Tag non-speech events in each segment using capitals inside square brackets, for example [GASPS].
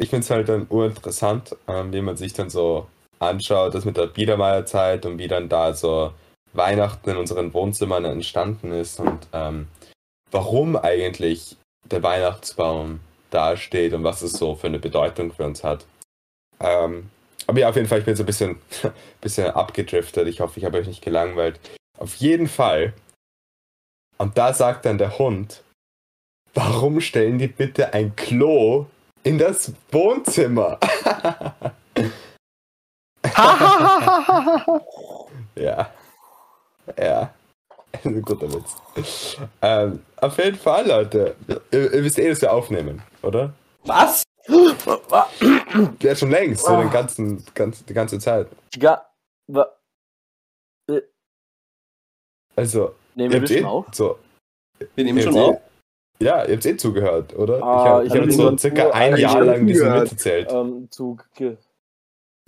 ich finde es halt dann urinteressant, ähm, wie man sich dann so anschaut, das mit der Biedermeierzeit und wie dann da so Weihnachten in unseren Wohnzimmern entstanden ist und ähm, warum eigentlich der Weihnachtsbaum dasteht und was es so für eine Bedeutung für uns hat. Ähm, aber ja, auf jeden Fall, ich bin so ein bisschen, [LAUGHS] bisschen abgedriftet. Ich hoffe, ich habe euch nicht gelangweilt. Auf jeden Fall. Und da sagt dann der Hund, warum stellen die bitte ein Klo in das Wohnzimmer? [LAUGHS] ja. Ja. Ein guter Witz. Ähm, auf jeden Fall, Leute. Ihr, ihr wisst eh, dass wir aufnehmen, oder? Was? [GASPS] Ja, schon längst, so den ganzen, ganz, die ganze Zeit. Ja, wa- Also, nehmen wir das eh, schon auf? so, Wir nehmen schon habt auf. Ja, ihr habt eh zugehört, oder? Ah, ich habe hab so nur- circa ein Jahr lang diesen erzählt. Ähm,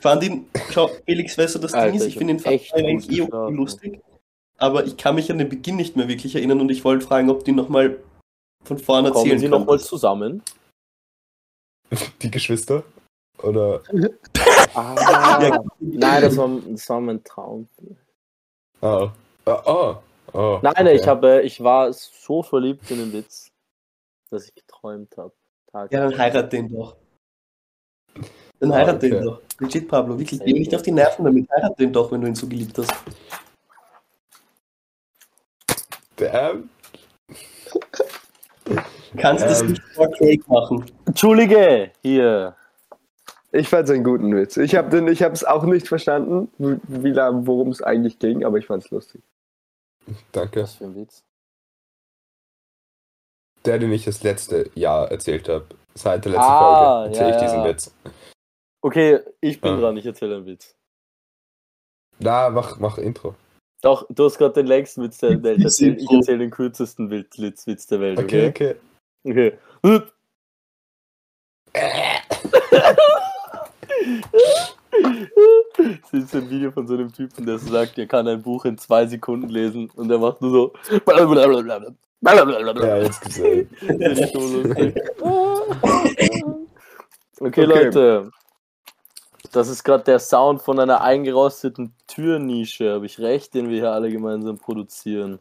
fand ihn, schau, Felix, weißt du, das Alter, Ding ist, ich ich finde ihn fast eigentlich eh lustig. Aber ich kann mich an den Beginn nicht mehr wirklich erinnern und ich wollte fragen, ob die nochmal von vorne Kommen erzählen Sie können. nochmal zusammen? [LAUGHS] Die Geschwister? Oder? [LAUGHS] Ah, Ja. nein, das war, das war mein Traum. Oh. Oh, oh. oh Nein, okay. ich, habe, ich war so verliebt in den Witz, dass ich geträumt habe. Ja, dann heirat den doch. Dann heirat okay. den doch. Legit, Pablo, wirklich. Geh nicht auf die Nerven damit. Heirat den doch, wenn du ihn so geliebt hast. Damn. Du kannst das Ähm. nicht vor Craig machen. Entschuldige, hier. Ich fand's einen guten Witz. Ich habe den, ich habe es auch nicht verstanden, wie, wie lang- worum es eigentlich ging, aber ich fand's lustig. Danke. Was für ein Witz. Der, den ich das letzte Jahr erzählt habe. Seit der letzten Ah, Folge erzähle ja, ich diesen ja. Witz. Okay, ich bin Ah. dran, ich erzähle einen Witz. Na, mach, mach Intro. Doch, du hast gerade den längsten Witz der Welt erzählt. Ich erzähle den kürzesten Witz, Witz Witz der Welt, Okay, okay? okay. Okay. [LAUGHS] Das ist ein Video von so einem Typen, der sagt, er kann ein Buch in zwei Sekunden lesen und er macht nur so. Ja, jetzt gesehen. [LAUGHS] Das ist so lustig. [LAUGHS] Okay, Okay. Leute. Das ist gerade der Sound von einer eingerosteten Türnische, habe ich recht, den wir hier alle gemeinsam produzieren.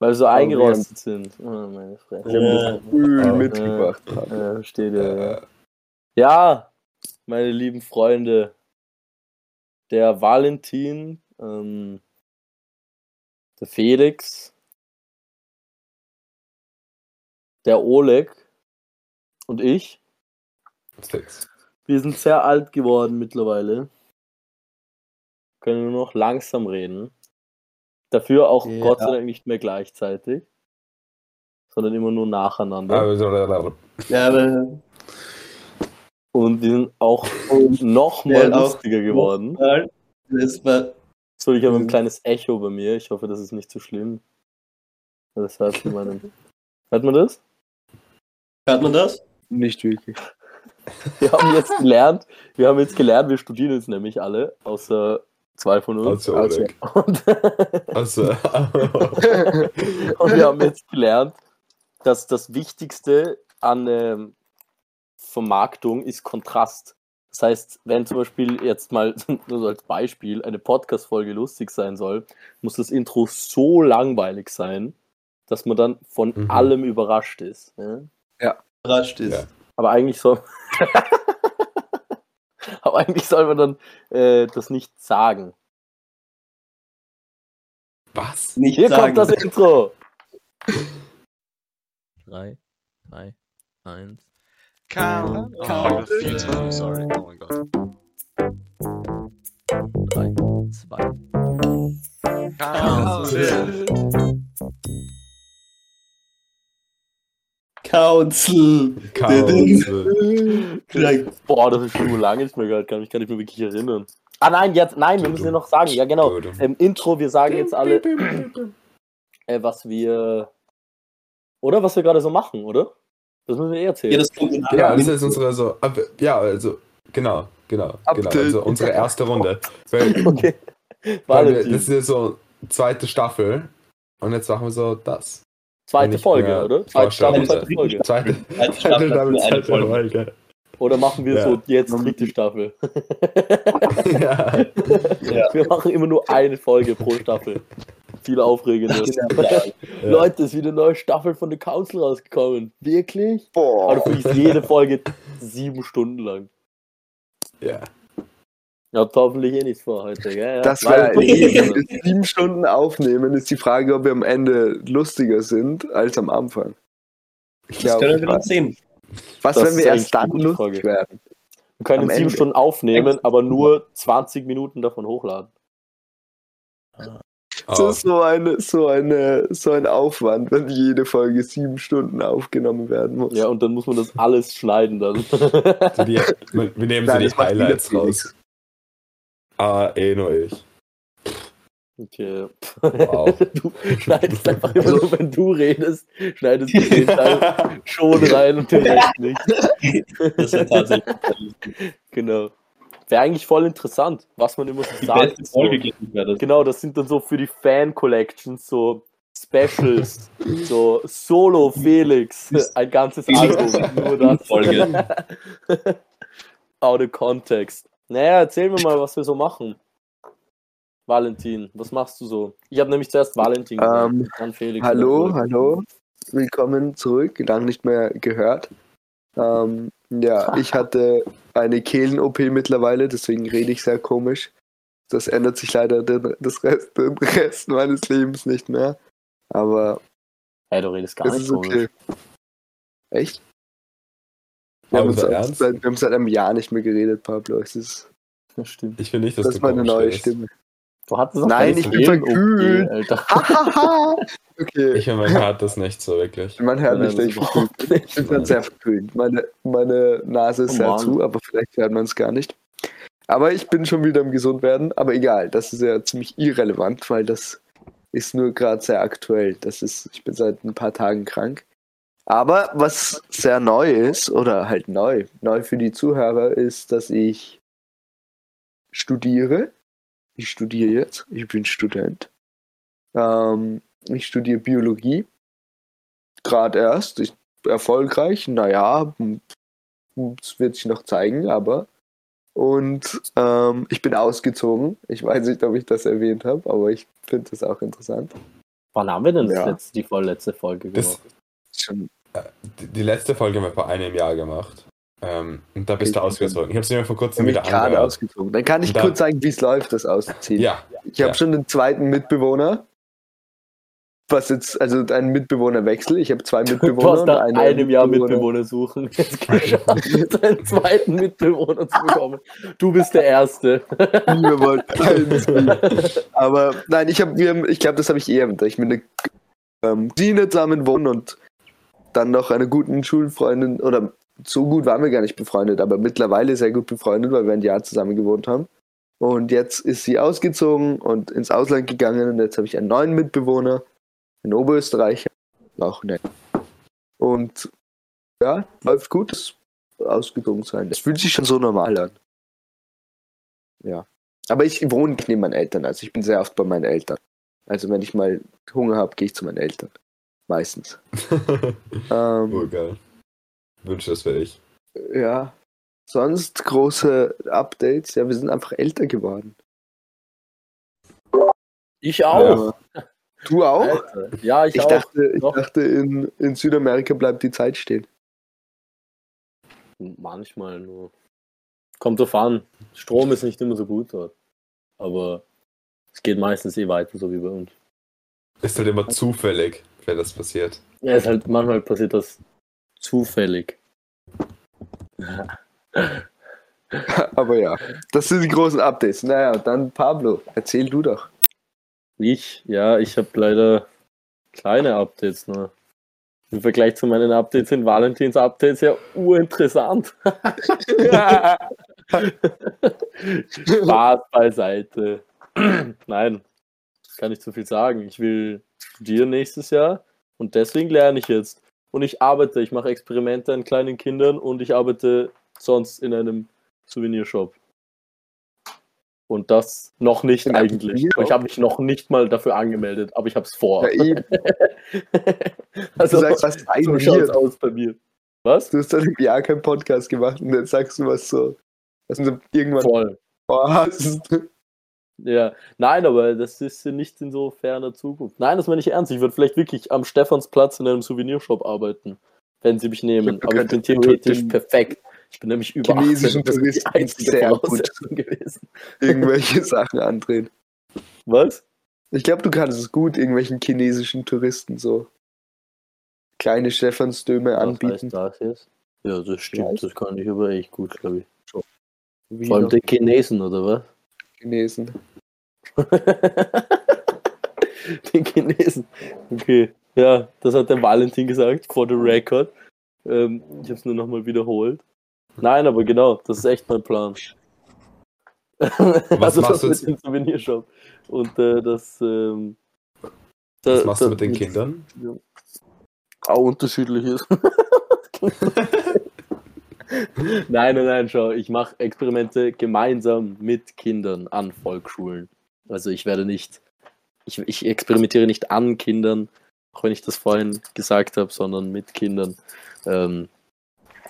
Weil wir so wir eingerostet sind. Oh, meine Fresse. Ich habe das Öl mitgebracht. Ja, versteht ihr. Ja. Ja, meine lieben Freunde. Der Valentin, ähm, der Felix, der Oleg und ich. Six. Wir sind sehr alt geworden mittlerweile. Können nur noch langsam reden. Dafür auch Ja. Gott sei Dank nicht mehr gleichzeitig, sondern immer nur nacheinander. Also, Ja, Und wir sind auch [LAUGHS] noch mal Ja, auch- lustiger geworden. das war. So, ich habe ein Mhm. kleines Echo bei mir. Ich hoffe, das ist nicht zu schlimm. Das hört man, meinen... hört man das? Hört man das? Nicht wirklich. [LAUGHS] Wir haben jetzt gelernt, wir haben jetzt gelernt, wir studieren jetzt nämlich alle, außer zwei von uns. Also, Oleg. Und, [LAUGHS] Also, [LAUGHS] und wir haben jetzt gelernt, dass das Wichtigste an ähm, Vermarktung ist Kontrast. Das heißt, wenn zum Beispiel jetzt mal, nur [LAUGHS] so als Beispiel, eine Podcast-Folge lustig sein soll, muss das Intro so langweilig sein, dass man dann von Mhm. allem überrascht ist. Ja? Überrascht ist. Ja. Aber eigentlich soll. [LAUGHS] Aber eigentlich soll man dann äh, das nicht sagen. was? Nicht Hier sagen. kommt das Intro. 3, 2, 1. Count, Oh, count. viel zu früh, sorry. Oh mein Gott. 3, 2, Council. Council. Council. Craig. Boah, das ist schon lange nicht mehr gehört, kann mich gar nicht mehr wirklich erinnern. Ah nein, jetzt, nein, wir müssen ja noch sagen, ja genau. Im Intro, wir sagen jetzt alle, äh, was wir. Oder was wir gerade so machen, oder? Das müssen wir eh erzählen. Ja, das kommt Ja, das ist unsere so. ab- Ja, also, genau, genau, genau. Also unsere erste Runde. Weil, [LAUGHS] okay. weil wir, das ist ja so zweite Staffel. Und jetzt machen wir so das. Zweite Folge, oder? Zweite Staffel, zweite Folge. Zweite, Zweite zweite Staffel eine zweite Folge. Folge. Oder machen wir Ja. so jetzt dritte Staffel? Ja. [LAUGHS] [LAUGHS] Ja. Wir machen immer nur eine Folge pro Staffel. Viel Aufregendes. [LAUGHS] Ja. Leute, es ist wieder eine neue Staffel von The Council rausgekommen. Wirklich? Boah. Aber du ist jede Folge sieben Stunden lang. ja. Habt hoffentlich eh nichts vor heute, gell? Ja, Das wenn wir sieben Stunden aufnehmen, ist die Frage, ob wir am Ende lustiger sind als am Anfang. Ich Das können wir glaube, dann sehen. was, Das wenn wir erst dann lustig Frage. werden? Wir können Am sieben Ende. Stunden aufnehmen, aber nur 20 Minuten davon hochladen. Das Oh, ist so, eine, so, eine, so ein Aufwand, wenn jede Folge sieben Stunden aufgenommen werden muss. Ja, und dann muss man das alles schneiden dann. so die, [LAUGHS] wir nehmen so Nein, die macht wieder Highlights raus. Ah, eh nur ich. Okay. Wow. [LAUGHS] Du schneidest einfach immer nur, wenn du redest, schneidest du den Teil [LAUGHS] schon rein und den Rest nicht. Das wäre tatsächlich Genau. Wäre eigentlich voll interessant, was man immer so die sagt. beste so. Folge, ich, wäre das. Genau, das sind dann so für die Fan-Collections so Specials, [LAUGHS] so Solo Felix, ein ganzes Album, nur das. Folge. [LAUGHS] Out of context. Naja, erzähl mir mal, was wir so machen. Valentin, was machst du so? Ich habe nämlich zuerst Valentin gesagt, Ähm, dann Felix. Hallo, hallo. Willkommen zurück. Lang nicht mehr gehört. Ähm, ja, [LAUGHS] ich hatte eine Kehlen-OP mittlerweile, deswegen rede ich sehr komisch. Das ändert sich leider den, das Rest, den Rest meines Lebens nicht mehr. Aber Hey, du redest gar nicht ist komisch. okay. Echt? Wir haben, seit, wir haben seit einem Jahr nicht mehr geredet, Pablo. Es ist, Das stimmt. Ich finde nicht, dass das du ist meine neue redest. Stimme. Du hattest auch Nein, ich bin verkühlt. Alter. [LAUGHS] okay. Ich finde, man hört das nicht so wirklich. Man hört Nein, mich das nicht verkühlt. Ich bin dann sehr verkühlt. Meine, meine Nase ist Oh sehr Mann. zu, aber vielleicht hört man es gar nicht. Aber ich bin schon wieder im Gesundwerden. Aber egal, das ist ja ziemlich irrelevant, weil das ist nur gerade sehr aktuell. Das ist, ich bin seit ein paar Tagen krank. Aber was sehr neu ist, oder halt neu, neu für die Zuhörer, ist, dass ich studiere. Ich studiere jetzt. Ich bin Student. Ähm, ich studiere Biologie. Gerade erst. Ich, erfolgreich. Naja, es wird sich noch zeigen, aber. Und ähm, ich bin ausgezogen. Ich weiß nicht, ob ich das erwähnt habe, aber ich finde das auch interessant. Wann haben wir denn das Ja. letzte, die vorletzte Folge Das, gemacht? Schon, die, die letzte Folge haben wir vor einem Jahr gemacht. Ähm, und da bist Okay, du ausgezogen. Ich habe sie mir vor kurzem wieder gerade ausgezogen. Dann kann ich Und da- kurz sagen, wie es läuft, das Ausziehen. Ja, Ich habe ja. schon den zweiten Mitbewohner. Was jetzt, also einen Mitbewohnerwechsel. Ich habe zwei Du Mitbewohner. hast nach einem Jahr Mitbewohner- Mitbewohner suchen. Jetzt geschafft, [LAUGHS] deinen zweiten Mitbewohner zu bekommen. Du bist der Erste. Wir wollten. [LAUGHS] Aber nein, ich habe, ich glaube, das habe ich eher, ich mit einer ähm, Cousine zusammen wohne und dann noch einer guten Schulfreundin, oder so gut waren wir gar nicht befreundet, aber mittlerweile sehr gut befreundet, weil wir ein Jahr zusammen gewohnt haben. Und jetzt ist sie ausgezogen und ins Ausland gegangen und jetzt habe ich einen neuen Mitbewohner, einen Oberösterreicher, auch nett. Und ja, läuft gut, das ausgezogen sein. Es fühlt sich schon so normal an. Ja. Aber ich wohne nicht neben meinen Eltern, also ich bin sehr oft bei meinen Eltern. Also wenn ich mal Hunger habe, gehe ich zu meinen Eltern. Meistens. [LAUGHS] Ähm, oh, geil. Wünsche das für dich. ja. Sonst große Updates. Ja, wir sind einfach älter geworden. Ich auch. Ja. Du auch? Alter. Ja, ich, Ich auch. dachte, ich Doch. dachte in, in Südamerika bleibt die Zeit stehen. Manchmal nur. Kommt drauf an. Strom ist nicht immer so gut dort. Aber es geht meistens eh weiter, so wie bei uns. Ist halt immer zufällig, wenn das passiert. Ja, ist halt, manchmal passiert das zufällig. [LAUGHS] Aber ja, das sind die großen Updates. Naja, dann Pablo, erzähl du doch. Ich, ja, ich habe leider kleine Updates nur. Im Vergleich zu meinen Updates sind Valentins Updates ja urinteressant. [LAUGHS] Spaß beiseite. Nein, kann nicht zu viel sagen. Ich will studieren nächstes Jahr und deswegen lerne ich jetzt. Und ich arbeite, ich mache Experimente an kleinen Kindern und ich arbeite sonst in einem Souvenirshop. Und das noch nicht Im eigentlich. Ich habe mich noch nicht mal dafür angemeldet, aber ich habe es vor. Ja, eben. [LAUGHS] also, Du sagst, was so Bier. aus bei mir. Was? Du hast seit einem Jahr keinen Podcast gemacht und jetzt sagst du was so, was du irgendwann Voll. vorhast. Ja, nein, aber das ist nicht in so ferner Zukunft. Nein, das meine ich ernst. Ich würde vielleicht wirklich am Stephansplatz in einem Souvenirshop arbeiten, wenn sie mich nehmen. Aber ich bin theoretisch perfekt. Ich bin nämlich über chinesischen 18. [LAUGHS] Das ist die Touristen einzige sehr gut. [LAUGHS] Gewesen. irgendwelche Sachen andrehen. Was? Ich glaube, du kannst es gut irgendwelchen chinesischen Touristen so kleine Stephansdöme Was anbieten. heißt das jetzt? Ja, das stimmt. Ja. Das kann ich aber echt gut, glaube ich. Wie Vor allem den Chinesen, oder was? Chinesen. [LAUGHS] den Chinesen. Okay. Ja, das hat der Valentin gesagt, for the record. Ähm, ich habe es nur nochmal wiederholt. Nein, aber genau, das ist echt mein Plan. Was [LAUGHS] also machst das du mit dem Souvenirshop. Und äh, das. Ähm, da- Was machst du da- mit den Kindern? Auch unterschiedliches. [LAUGHS] nein, nein, nein, schau, ich mache Experimente gemeinsam mit Kindern an Volksschulen. Also ich werde nicht, ich, ich experimentiere nicht an Kindern, auch wenn ich das vorhin gesagt habe, sondern mit Kindern. Ähm,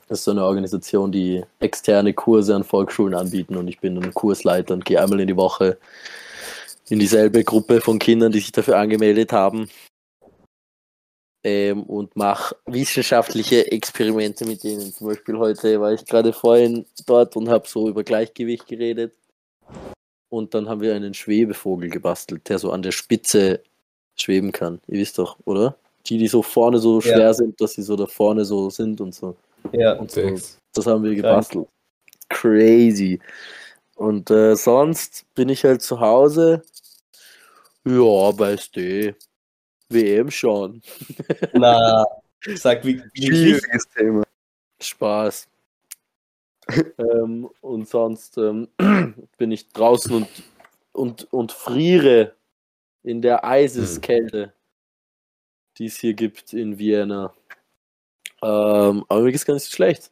das ist so eine Organisation, die externe Kurse an Volksschulen anbieten und ich bin ein Kursleiter und gehe einmal in die Woche in dieselbe Gruppe von Kindern, die sich dafür angemeldet haben ähm, und mache wissenschaftliche Experimente mit denen. Zum Beispiel heute war ich gerade vorhin dort und habe so über Gleichgewicht geredet. Und dann haben wir einen Schwebevogel gebastelt, der so an der Spitze schweben kann. Ihr wisst doch, oder? Die, die so vorne so Ja. schwer sind, dass sie so da vorne so sind und so. Ja. Und so. Das haben wir Krank. gebastelt. Crazy. Und äh, sonst bin ich halt zu Hause. Ja, weißt du. WM schauen. Na, sag wie. Schwieriges Thema. Spaß. Ähm, und sonst ähm, [CLEARS THROAT] bin ich draußen und, und, und friere in der Eiseskälte, die es hier gibt in Vienna. Ähm, aber mir geht's gar nicht so schlecht.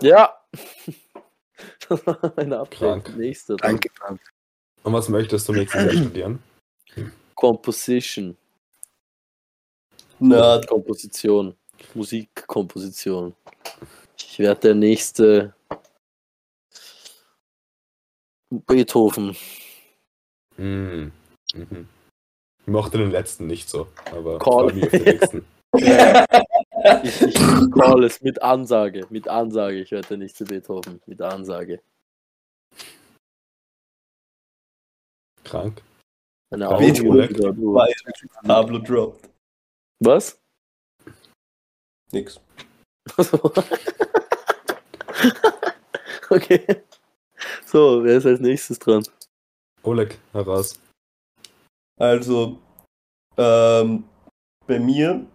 Ja. das [LAUGHS] war meine Update. Krank. Nächste. dann. Danke. Und was möchtest du nächstes Jahr studieren? Composition. Na, Komposition. Musikkomposition. Ich werde der nächste Beethoven. Mm. Mhm. Ich mochte den letzten nicht so, aber Call. nächsten. [LAUGHS] Ich, ich call es mit Ansage. Mit Ansage. Ich werde der nächste Beethoven. Mit Ansage. Krank. Eine Pablo droppt. Was? Nix. [LAUGHS] [LAUGHS] okay. So, wer ist als nächstes dran? Oleg, heraus. Also, ähm, bei mir,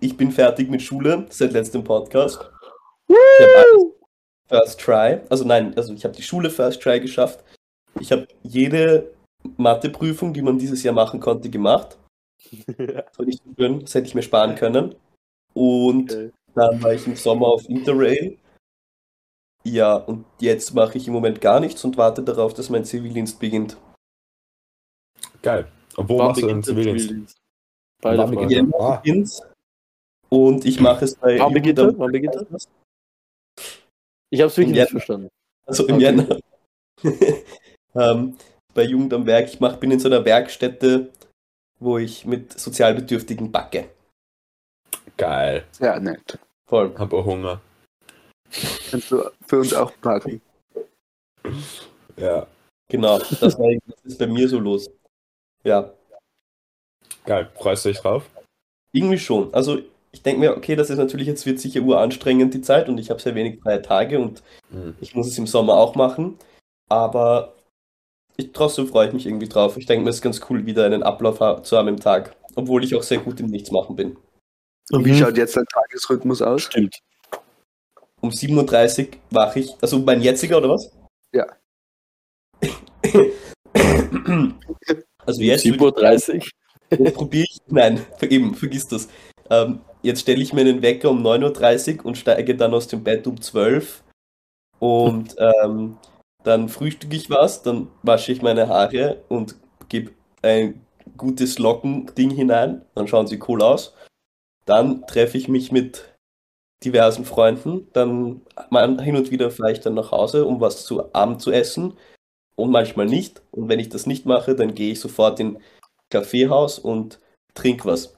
ich bin fertig mit Schule seit letztem Podcast. Ich habe First Try. Also nein, also ich habe die Schule First Try geschafft. Ich habe jede Matheprüfung, die man dieses Jahr machen konnte, gemacht. [LAUGHS] Das war nicht so schön, das hätte ich mir sparen können. Und Okay. dann war ich im Sommer auf Interrail. Ja, und jetzt mache ich im Moment gar nichts und warte darauf, dass mein Zivildienst beginnt. Geil. Und wo Wann machst du den Zivildienst? Zivildienst? Beide Wann beginnt Jänner Ah. Und ich mache es bei Wann beginnt er? Jugend- Wann beginnt er? Ich habe es wirklich nicht verstanden. Also im Okay. Jänner. [LAUGHS] ähm, bei Jugend am Werk. Ich mach, bin in so einer Werkstätte, wo ich mit Sozialbedürftigen backe. Geil. Sehr nett. Voll. Hab auch Hunger. Kannst du für uns auch packen. Ja. Genau. Das, war, das ist bei mir so los. Ja, Geil. Freust du dich drauf? irgendwie schon. Also ich denke mir, okay, das ist natürlich jetzt wird sicher uranstrengend die Zeit und ich habe sehr wenig freie Tage und Mhm. ich muss es im Sommer auch machen. Aber ich, trotzdem freue ich mich irgendwie drauf. Ich denke mir, es ist ganz cool, wieder einen Ablauf zu haben im Tag. Obwohl ich auch sehr gut im Nichtsmachen bin. Und wie Mhm. schaut jetzt dein Tagesrhythmus aus? Stimmt. Um 7.30 Uhr wache ich. Also mein jetziger oder was? Ja. [COUGHS] also jetzt. 7.30 Jetzt probiere ich. Nein, eben, vergiss das. Ähm, jetzt stelle ich mir einen Wecker um 9.30 Uhr und steige dann aus dem Bett um 12 Uhr und [LAUGHS] ähm, dann frühstücke ich was, dann wasche ich meine Haare und gebe ein gutes Lockending hinein, dann schauen sie cool aus. Dann treffe ich mich mit diversen Freunden, dann mal hin und wieder ich dann nach Hause, um was zu Abend zu essen und manchmal nicht. Und wenn ich das nicht mache, dann gehe ich sofort in Kaffeehaus und trinke was.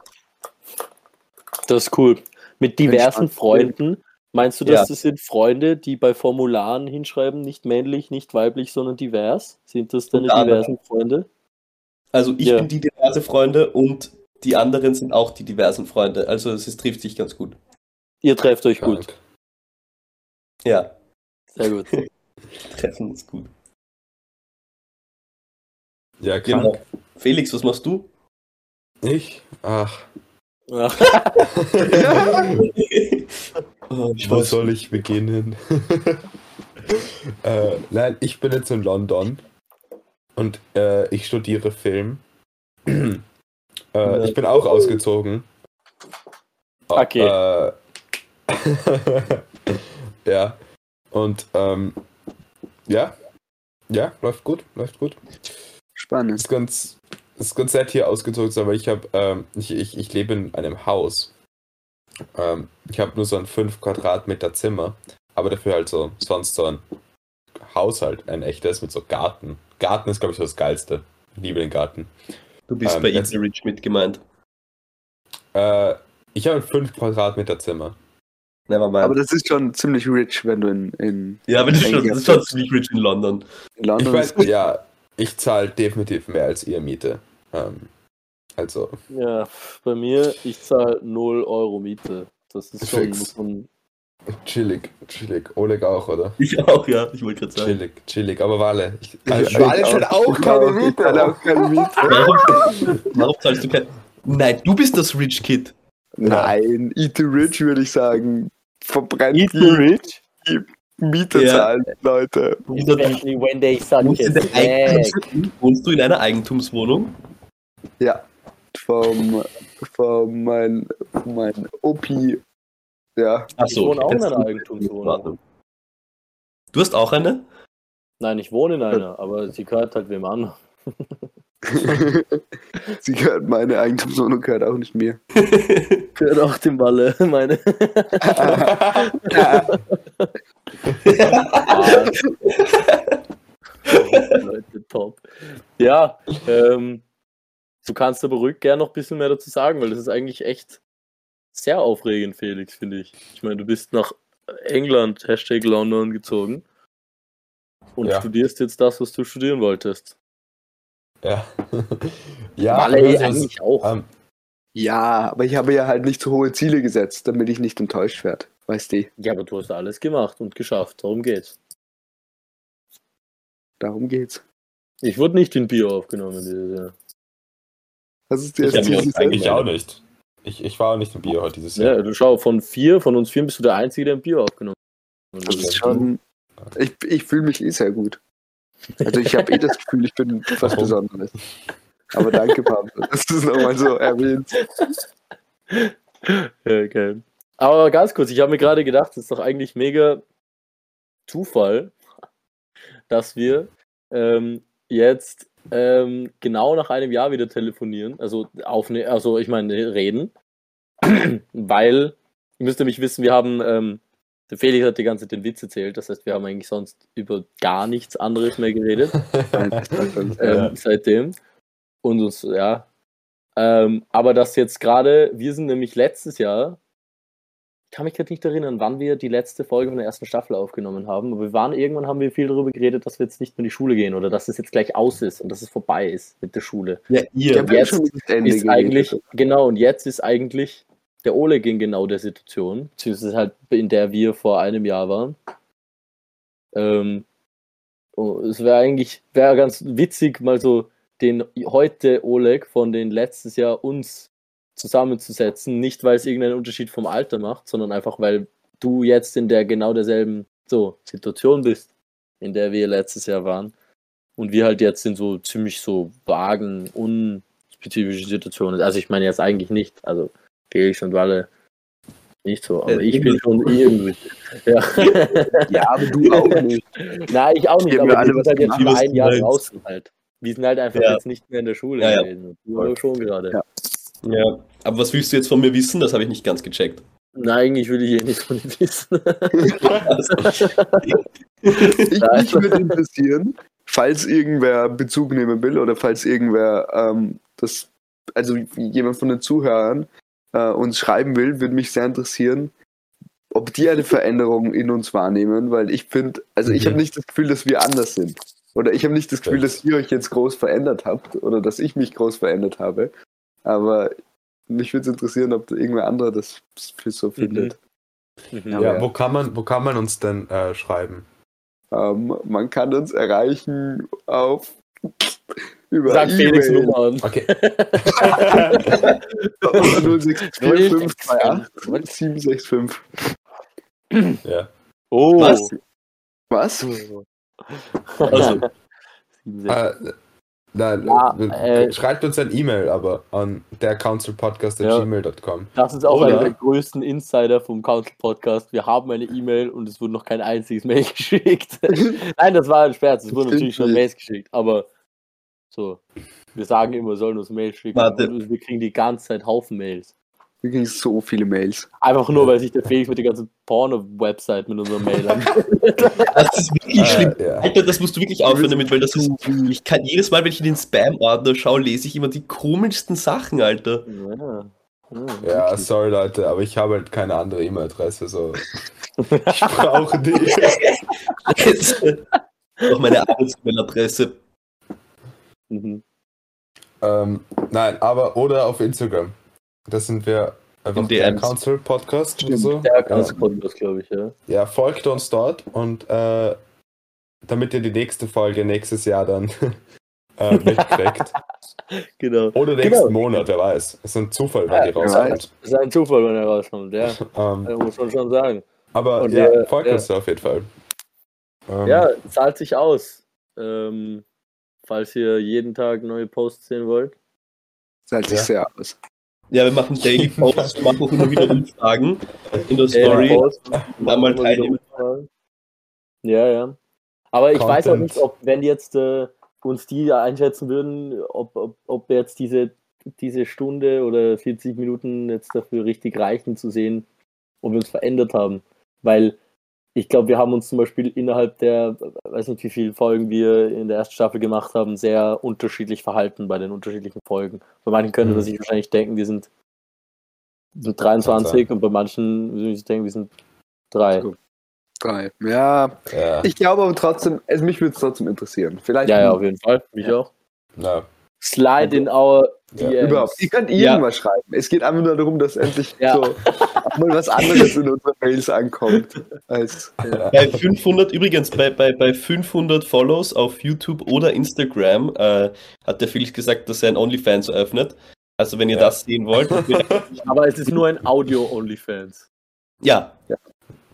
Das ist cool. Mit diversen. Freunden. Meinst du, dass Ja. das sind Freunde, die bei Formularen hinschreiben, nicht männlich, nicht weiblich, sondern divers? Sind das deine anderem. diversen Freunde? Also ich Ja. bin die diverse Freunde und die anderen sind auch die diversen Freunde. Also es trifft sich ganz gut. Ihr trefft euch gut. Ja, Sehr gut. [LAUGHS] treffen ist gut. Ja, krank. Genau. Felix, was machst du? Ich? Ach, Ja. [LAUGHS] oh, wo soll ich beginnen? [LAUGHS] äh, nein, ich bin jetzt in London und äh, ich studiere Film. [CLEARS THROAT] äh, ich bin auch ausgezogen. Okay. [LAUGHS] Ja. Und ähm, ja. Ja, läuft gut, läuft gut. Spannend. ist ganz, ist ganz nett hier ausgezogen, zu sein, weil ich habe, ähm, ich, ich, ich lebe in einem Haus. Ähm, ich habe nur so ein 5 Quadratmeter Zimmer, aber dafür halt so sonst so ein Haushalt, ein echtes mit so Garten. Garten ist, glaube ich, so das Geilste. Ich liebe den Garten. Du bist Ähm, bei jetzt- Easy Rich mit gemeint. Äh, ich habe ein 5 Quadratmeter Zimmer. Nevermind. Aber das ist schon ziemlich rich, wenn du in, in, ja, aber das ist, schon, das ist schon ziemlich rich in London. in Ich London weiß, bist. ja, ich zahle definitiv mehr als ihr Miete. Ähm, also, ja, bei mir, ich zahle 0 Euro Miete. Das ist schon, muss man, chillig, chillig. Oleg auch, oder? Ich auch, ja. Ich wollte gerade sagen. Chillig, chillig. Aber Wale. Ich, Ich Wale zahlt auch keine Ich Miete. zahle auch keine Miete. Warum, warum zahlst du kein... Nein, du bist das Rich Kid. Nein, Eat the Rich würde ich sagen. Verbrennt Eat the die rich Miete Ja. zahlen, Leute. especially when they suck Wohnst, du in einer Eigentumswohnung? Ja. Vom, vom mein, von mein Opi. Ja. Ich wohne auch in einer Eigentumswohnung. Du hast auch eine? Nein, ich wohne in einer, aber sie gehört halt wem anderen. [LAUGHS] [LAUGHS] Sie gehört, meine Eigentumswohnung gehört auch nicht mir. [LAUGHS] Gehört auch dem Walle, meine. Leute, top. Ja, ähm, du kannst aber ruhig gerne noch ein bisschen mehr dazu sagen, weil das ist eigentlich echt sehr aufregend, Felix, finde ich. Ich meine, du bist nach England, Hashtag London gezogen und Ja. studierst jetzt das, was du studieren wolltest. Ja. [LAUGHS] ja, das ist- eigentlich auch. ähm, Ja, aber ich habe ja halt nicht so hohe Ziele gesetzt, damit ich nicht enttäuscht werde. Weißt du, Ja, aber du hast alles gemacht und geschafft. Darum geht's. darum geht's. Ich wurde nicht in Bio aufgenommen dieses Jahr. Was ist dir Ich das Ziel mich auch nicht. Ich, ich war auch nicht im Bier heute dieses Jahr. Ja, du schau, von vier, von uns vier bist du der Einzige, der ein Bio aufgenommen hat. Das ist schon. Ich, ich fühle mich eh sehr gut. Also ich habe eh das Gefühl, ich bin [LAUGHS] was Warum? Besonderes. Aber danke, Pablo. Das ist nochmal so erwähnt. Ja, geil. Aber ganz kurz, ich habe mir gerade gedacht, es ist doch eigentlich mega Zufall, dass wir ähm, jetzt ähm, genau nach einem Jahr wieder telefonieren, also aufne also ich meine reden, [CLEARS THROAT] weil ihr müsst nämlich wissen, wir haben ähm, der Felix hat die ganze Zeit den Witz erzählt, das heißt, wir haben eigentlich sonst über gar nichts anderes mehr geredet. [LAUGHS] Ähm, seitdem. Und uns, ja. Ähm, aber das jetzt gerade, wir sind nämlich letztes Jahr, ich kann mich gerade nicht erinnern, wann wir die letzte Folge von der ersten Staffel aufgenommen haben, aber wir waren irgendwann haben wir viel darüber geredet, dass wir jetzt nicht mehr in die Schule gehen oder dass es jetzt gleich aus ist und dass es vorbei ist mit der Schule. Ja, ihr. ja jetzt Ist eigentlich, genau, und jetzt ist eigentlich der Oleg in genau der Situation, beziehungsweise halt in der wir vor einem Jahr waren. Ähm, oh, es wäre eigentlich, wäre ganz witzig, mal so den heute Oleg von den letztes Jahr uns zusammenzusetzen. Nicht, weil es irgendeinen Unterschied vom Alter macht, sondern einfach, weil du jetzt in der genau derselben so, Situation bist, in der wir letztes Jahr waren. Und wir halt jetzt in so ziemlich so vagen, unspezifischen Situationen. Also ich meine jetzt eigentlich nicht. Also Felix und Walle Nicht so, aber Äh, ich bin schon irgendwie. [LAUGHS] Ja. Ja, aber du auch [LAUGHS] nicht. Nein, ich auch nicht, aber ja wir sind halt jetzt Was ein Jahr draußen halt. Wir sind halt einfach Ja. jetzt nicht mehr in der Schule Ja, ja. gewesen. Aber schon gerade. Ja. Ja. Aber was willst du jetzt von mir wissen? Das habe ich nicht ganz gecheckt. Nein, eigentlich will ich eh nicht von dir wissen. Ich, mich würde interessieren, falls irgendwer Bezug nehmen will oder falls irgendwer ähm, das, also jemand von den Zuhörern äh, uns schreiben will, würde mich sehr interessieren, ob die eine Veränderung in uns wahrnehmen, weil ich finde, also ich Mhm. habe nicht das Gefühl, dass wir anders sind. Oder ich habe nicht das Gefühl, dass ihr euch jetzt groß verändert habt oder dass ich mich groß verändert habe. Aber mich würde es interessieren, ob da irgendwer anderer das für so findet. Mhm. Ja, Ja, ja. wo kann man, wo kann man uns denn äh, schreiben? Ähm, man kann uns erreichen auf über Sag Felix E-Mail. [LAUGHS] Nummer an. Okay. 064528 765. ja. Oh. Was? Was? Also, Äh, nein, Ja, äh, äh, schreibt uns ein E-Mail, aber an dercouncilpodcast.gmail.com. Das ist auch Oder? einer der größten Insider vom Council Podcast. Wir haben eine E-Mail und es wurde noch kein einziges Mail [LAUGHS] geschickt. [LAUGHS] Nein, das war ein Scherz. Es wurden Stimmt natürlich schon. Mails geschickt, aber so. Wir sagen immer, sollen uns Mails schicken. Warte. Und wir kriegen die ganze Zeit Haufen Mails. Wir kriegen so viele Mails. Einfach nur, weil sich der Felix mit der ganzen Porno-Website mit unserer Mail an. [LAUGHS] das ist wirklich schlimm. Äh, ja. Alter, das musst du wirklich aufhören damit, weil das ist. Ich kann jedes Mal, wenn ich in den Spam-Ordner schaue, lese ich immer die komischsten Sachen, Alter. ja. Ja, ja, sorry Leute, aber ich habe halt keine andere E-Mail-Adresse. So. [LAUGHS] Ich brauche die. [LAUGHS] Auch meine Arbeits-E-Mail-Adresse. Mhm. ähm, nein, aber oder auf Instagram. Das sind wir einfach In der. Council Podcast oder so. Der ganze Podcast, glaube ich, ja. Ja, folgt uns dort und äh, damit ihr die nächste Folge nächstes Jahr dann [LAUGHS] äh, [LAUGHS] mitkriegt. Genau. Oder nächsten Genau. Monat, wer weiß. Es ist ein Zufall, die Ja, rauskommt. Das ist ein Zufall, wenn er rauskommt, ja. [LAUGHS] Ähm, Das muss man schon sagen. aber Und ja, der- folgt ja. uns da auf jeden Fall. Ähm, Ja, zahlt sich aus. Ähm, falls ihr jeden Tag neue Posts sehen wollt. Zahlt sich Ja. sehr aus. Ja, wir machen Daily [LAUGHS] Posts, wir machen auch immer wieder Umfragen in der Story. Immer wieder teilnehmen. Ja, ja. Aber ich weiß auch Content. nicht, ob, wenn jetzt äh, uns die einschätzen würden, ob, ob, ob jetzt diese, diese Stunde oder 40 Minuten jetzt dafür richtig reichen zu sehen, ob wir uns verändert haben. Weil ich glaube, wir haben uns zum Beispiel innerhalb der, weiß nicht, wie viele Folgen wir in der ersten Staffel gemacht haben, sehr unterschiedlich verhalten bei den unterschiedlichen Folgen. Bei manchen könnte man Mhm. sich wahrscheinlich denken, wir sind, sind 23 und bei manchen würde ich denken, wir sind drei. So. Drei. Ja, ja, ich glaube aber trotzdem, also mich würde es trotzdem interessieren. Vielleicht Ja, ja, auf jeden Fall. Mich auch. ja. Slide in our Ja, DMs. Überhaupt. Ihr könnt Ja. irgendwas schreiben. Es geht einfach nur darum, dass endlich Ja. so mal was anderes in unsere Mails ankommt. Als, ja. Bei 500, übrigens, bei, bei, bei 500 Follows auf YouTube oder Instagram äh, hat der Felix gesagt, dass er ein OnlyFans eröffnet. Also, wenn ihr Ja. das sehen wollt, [LAUGHS] Aber es ist nur ein Audio-Onlyfans. ja. Ja.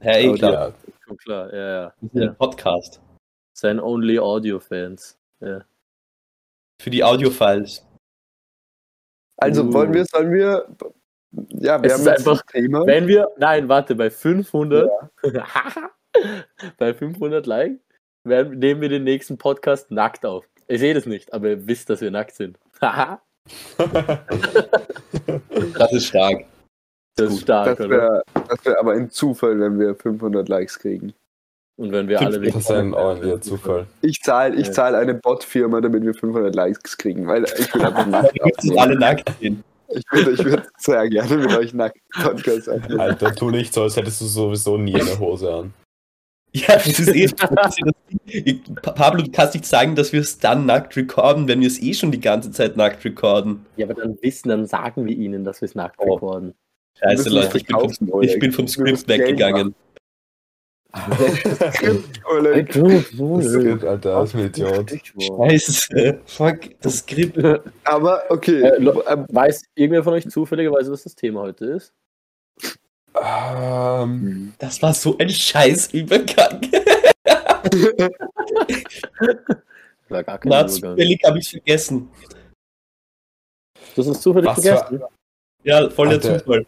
Hey, Audio. klar. ja. Schon klar, ja, ja. Ein Ja. Podcast. Sein Only Audio-Fans. Ja. Für die Audiofiles. Also Uh. wollen wir, sollen wir, ja, wir Es haben ist jetzt einfach- das Thema. Wenn wir, nein, warte, bei 500, [LAUGHS] bei 500 Like, werden, nehmen wir den nächsten Podcast nackt auf. Ich sehe das nicht, aber ihr wisst, dass wir nackt sind. Haha, [LAUGHS] Das ist stark. das ist stark, Das oder? wäre das wär aber ein Zufall, wenn wir 500 Likes kriegen. Und wenn wir Fünf- alle Das ist ein ordentlicher Zufall. Ich zahle ich zahl eine Bot-Firma, damit wir 500 Likes kriegen, weil ich will einfach [LAUGHS] nackt alle nackt sehen. Ich würde ich würd sehr gerne mit euch nackt Podcast aufnehmen. Alter, tu nicht so, als hättest du sowieso nie eine Hose an. Ja, das ist eh. Pablo, du kannst nicht sagen, dass wir es dann nackt recorden, wenn wir es eh schon die ganze Zeit nackt recorden. Ja, aber dann wissen, dann sagen wir ihnen, dass wir es nackt Oh. recorden. Scheiße, Leute, ich bin, vom, ich bin vom Geld weggegangen. Oleg, Das geht, Alter, das ist ein Idiot. Scheiße. Fuck, das Skript. Aber okay, Äh, ähm, Weiß irgendwer von euch zufälligerweise, was das Thema heute ist? Ähm, Das war so ein Scheiß-Übergang. War gar kein Na, Übergang. zufällig habe ich es vergessen. Das ist zufällig was vergessen. für, Ja, voll der. Zufall.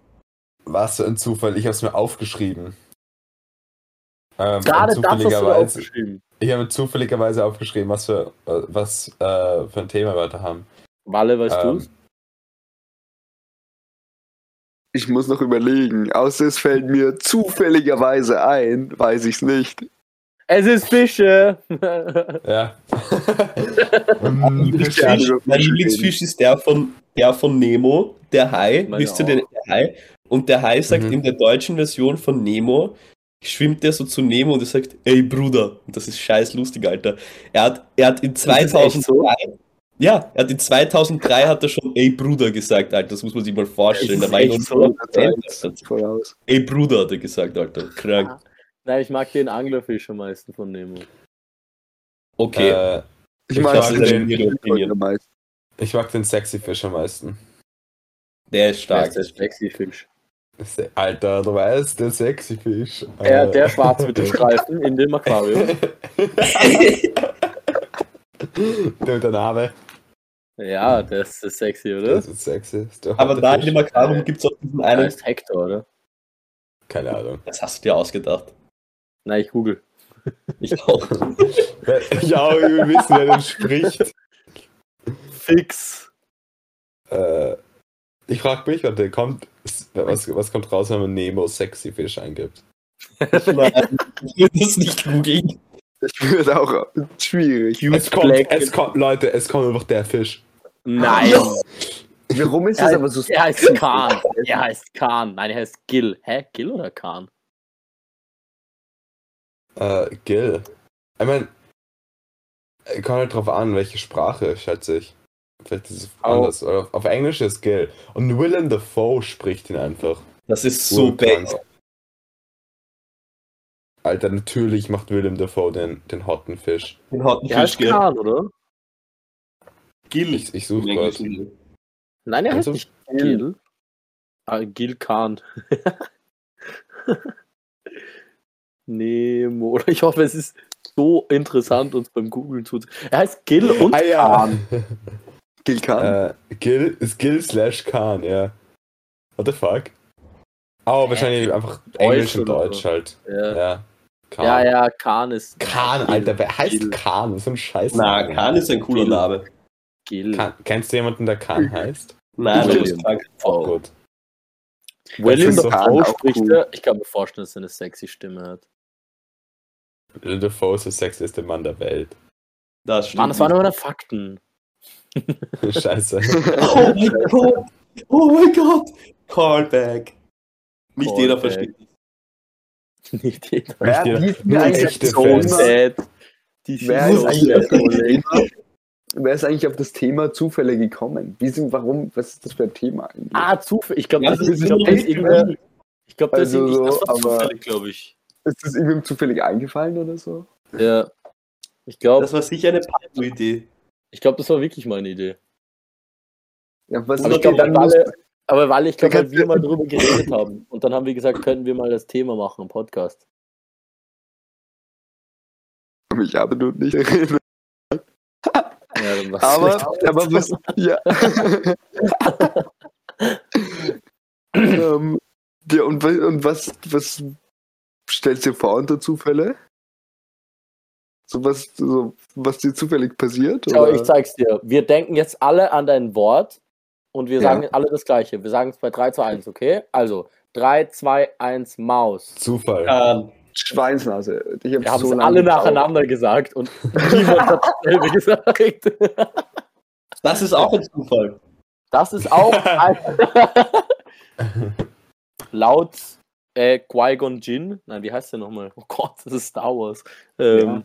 Was für ein Zufall, ich habe es mir aufgeschrieben. Ähm, Gerade das hast du aufgeschrieben. ich habe zufälligerweise aufgeschrieben, was für, was, äh, für ein Thema wir heute haben. Walle, weißt Ähm, du's? Ich muss noch überlegen. Außer es fällt mir zufälligerweise ein, weiß ich's nicht. Es ist Fische! [LAUGHS] Ja. [LAUGHS] Mein Ähm, Lieblingsfisch, mein Lieblingsfisch ist der von, der von Nemo, der Hai. Wisst ihr den der Hai? Und der Hai sagt Mhm. in der deutschen Version von Nemo, schwimmt der so zu Nemo und er sagt, ey Bruder. Und das ist scheiß lustig, Alter. Er hat, er hat in das echt 2003, ja, er hat in 2003 hat er schon ey Bruder gesagt, Alter. Das muss man sich mal vorstellen. Da war ich so? Ey Bruder hat er gesagt, Alter. Krank. Nein, ich mag den Anglerfisch am meisten von Nemo. Okay. äh, Ich Ich mag den meisten. ich mag den sexy Fisch am meisten. der ist stark. ist der sexy Fisch? Alter, du weißt, der sexy Fisch. Der, Äh, der schwarz mit dem Streifen in dem Aquarium. [LAUGHS] der mit der Narbe. Ja, der ist sexy, oder? Das ist sexy. Der Aber da in dem Aquarium gibt es auch diesen Der einen. heißt Hector, oder? Keine Ahnung. Das hast du dir ausgedacht. Nein, ich google. Ich auch. [LAUGHS] ja, ich will wissen, wer den spricht. Fix. Äh, ich frag mich, warte, kommt, was, was kommt raus, wenn man Nemo sexy Fisch eingibt? Ich [LAUGHS] will das nicht googeln. Ich würde auch schwierig. Es kommt, es kommt, Leute, es kommt einfach der Fisch. Nein. Warum ist das aber so er heißt Khan. Er heißt Khan. Nein, er heißt Gil. Hä? Gil oder Khan? Äh, Gil. Ich mein, kommt halt drauf an, welche Sprache, schätze ich. Vielleicht ist es Au. anders. Auf, auf Englisch ist Gil. Und Willem Dafoe spricht ihn einfach. Das ist so Urkrank. bad. Alter, natürlich macht Willem Dafoe den, den hotten Fisch. Den harten Er heißt Fisch, gell? Khan, oder? Gill. Ich, ich suche. Englischen. Nein, er heißt Also, nicht Gil. Ah, Gil Khan. [LAUGHS] Nemo. Oder ich hoffe, es ist so interessant, uns beim Googlen zu. Er heißt Gil und Ah ja. Khan. [LAUGHS] Gilkan? Äh, Gil ist Gil slash Khan, ja. What the fuck? Oh, wahrscheinlich einfach Englisch und Deutsch so. halt. Ja, Ja. Khan. ja, ja Khan ist. Khan, Gil. Alter, wer heißt Gil. Khan? So ein Scheiß. Na, Khan ist ein cooler Gill. Name. Gil. Khan, kennst du jemanden, der Khan [LAUGHS] heißt? Nein, William. Oh. Gut. William so Dafoe auch spricht cool. er. Ich kann mir vorstellen, dass er eine sexy Stimme hat. Willem Dafoe ist der sexieste Mann der Welt. Das stimmt. Mann, das waren nur meine Fakten. [LAUGHS] Scheiße. Oh mein Gott! Oh mein Gott! Callback. Nicht Callback. jeder versteht. Nicht jeder. Wer jeder- nur echte Fans. Die Wer ist, so eigentlich auf das. [LAUGHS] Thema, wer ist eigentlich auf das Thema Zufälle gekommen? Wie sind, warum, was ist das für ein Thema eigentlich? Ah, Zufall. Ich glaube, Ja, das, das ist, ist ich glaub, so das ist richtig irgendwer. Ich glaube, das, Also ist das so, war aber- zufällig, glaube ich. Ist das irgendwem zufällig eingefallen oder so? Ja. Ich glaube, Das war sicher eine Party-Idee. Ich glaub, das war wirklich meine Idee. Ja, was Aber ich Okay, glaube, dann weil alle, aber weil ich glaube, wir mal drüber geredet haben. Und dann haben wir gesagt, könnten wir mal das Thema machen im Podcast. mich aber nur nicht erinnern. Ja, dann Aber, [LAUGHS] aber was, ja. [LAUGHS] ähm, ja, und, und was, was stellst du dir vor unter Zufälle? So was, so, was dir zufällig passiert? Oder? ich zeig's dir. Wir denken jetzt alle an dein Wort und wir Ja. sagen alle das Gleiche. Wir sagen es bei 3, 2, 1, okay? Also 3, 2, 1, Maus. Zufall. Ähm, Schweinsnase. Ich hab Wir haben so es lange alle nacheinander gesagt und niemand hat [LAUGHS] dasselbe gesagt. das ist auch ein Zufall. Das ist auch ein [LAUGHS] laut äh, Qui-Gon Jinn. Nein, wie heißt der nochmal? Oh Gott, das ist Star Wars. Ähm,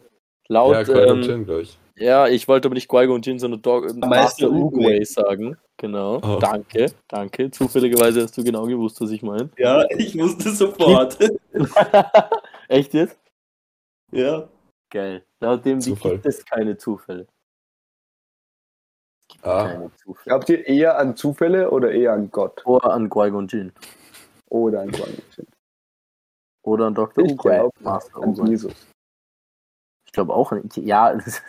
Laut, ja, ähm, Jinn, ich. ja, ich wollte aber nicht Qui-Gon Jinn, sondern Dog Meister Master Uguay. Sagen. Genau. Oh. Danke, danke. Zufälligerweise hast du genau gewusst, was ich meine. Ja, ich wusste sofort. [LAUGHS] Echt jetzt? ja. Geil. Laut dem Zufall. gibt es keine Zufälle. Es gibt Ah. keine Zufälle. Glaubt ihr eher an Zufälle oder eher an Gott? Oder an Qui-Gon Jinn. Oder an Gott? Oder an Dr. Ich Uguay. glaube Master an Uguay. Jesus. Ich glaube auch nicht. Ja, [LAUGHS] das ist,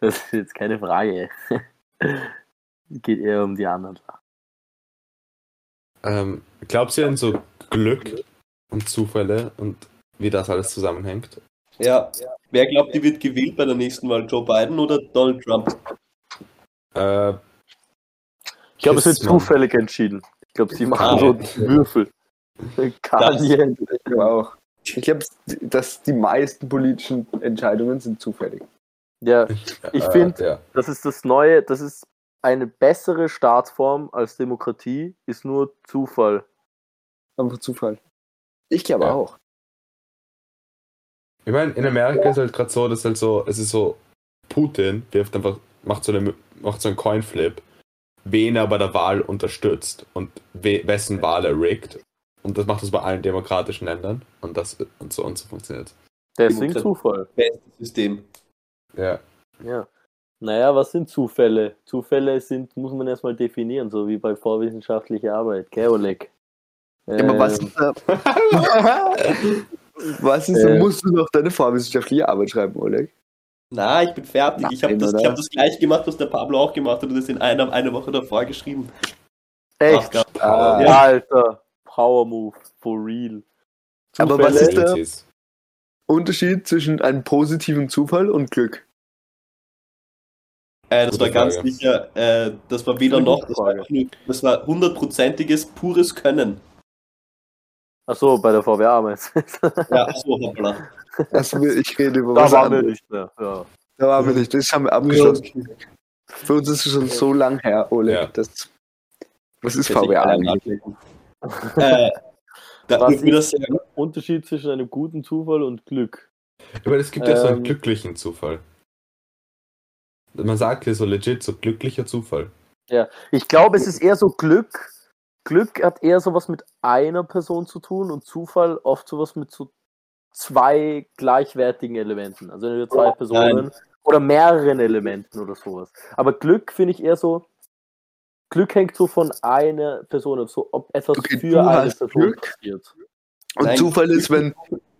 das ist jetzt keine Frage. Es [LAUGHS] geht eher um die anderen Sachen. Ähm, glaubst du an so Glück und Zufälle und wie das alles zusammenhängt? Ja. Wer glaubt, die wird gewählt bei der nächsten Wahl? Joe Biden oder Donald Trump? Äh, Ich glaube, es wird zufällig entschieden. Ich glaube, sie machen Ah. so Würfel. [LAUGHS] Kanye. Ich auch. Ich glaube, dass die meisten politischen Entscheidungen sind zufällig. Ja, Ich äh, find- Ja. das ist das Neue, das ist eine bessere Staatsform als Demokratie, ist nur Zufall. Einfach Zufall. Ich glaube Ja. auch. Ich meine, in Amerika ist halt gerade so, dass halt so, es ist so, Putin wirft einfach, macht so, eine, macht so einen Coinflip, wen er bei der Wahl unterstützt und we, wessen Wahl er riggt. Und das macht das bei allen demokratischen Ländern. Und das und so und so funktioniert. Deswegen. Zufall. Bestes System. Ja. Ja. Naja, was sind Zufälle? Zufälle sind, muss man erstmal definieren, so wie bei vorwissenschaftlicher Arbeit, gell, Oleg? Ja, aber was Ähm, ist da? [LAUGHS] was ist, Äh. musst du noch deine vorwissenschaftliche Arbeit schreiben, Oleg? Na, ich bin fertig. Ich habe Nein, das, ich hab das gleich gemacht, was der Pablo auch gemacht hat und das in einer eine Woche davor geschrieben. Echt? Ach, Ah, Ja. Alter, Power Move, for real. Aber was Zufälle- ist der. Unterschied zwischen einem positiven Zufall und Glück? Äh, das Gute war ganz Frage. sicher, äh, das war weder noch, das war, das war hundertprozentiges pures Können. Achso, bei der VWA meinst du? [LAUGHS] Ja, ach so, hoppla. Also, ich rede über Da was waren wir nicht mehr. Ja. Da waren wir nicht. Das haben wir abgeschlossen. Für uns ist es schon so lang her, Oleg. Ja. Das, was ist VWA eigentlich? Äh, da Was das ist sagen. der Unterschied zwischen einem guten Zufall und Glück? Aber es gibt ja so einen Ähm. glücklichen Zufall. Man sagt ja so legit, so glücklicher Zufall. Ich glaube, es ist eher so Glück. Glück hat eher sowas mit einer Person zu tun und Zufall oft sowas mit so zwei gleichwertigen Elementen. Also entweder zwei Personen oder mehreren Elementen oder sowas. Aber Glück finde ich eher so. Glück hängt so von einer Person ab, so ob etwas Okay, für eine Person Glück. passiert. Und Nein. Zufall ist, wenn,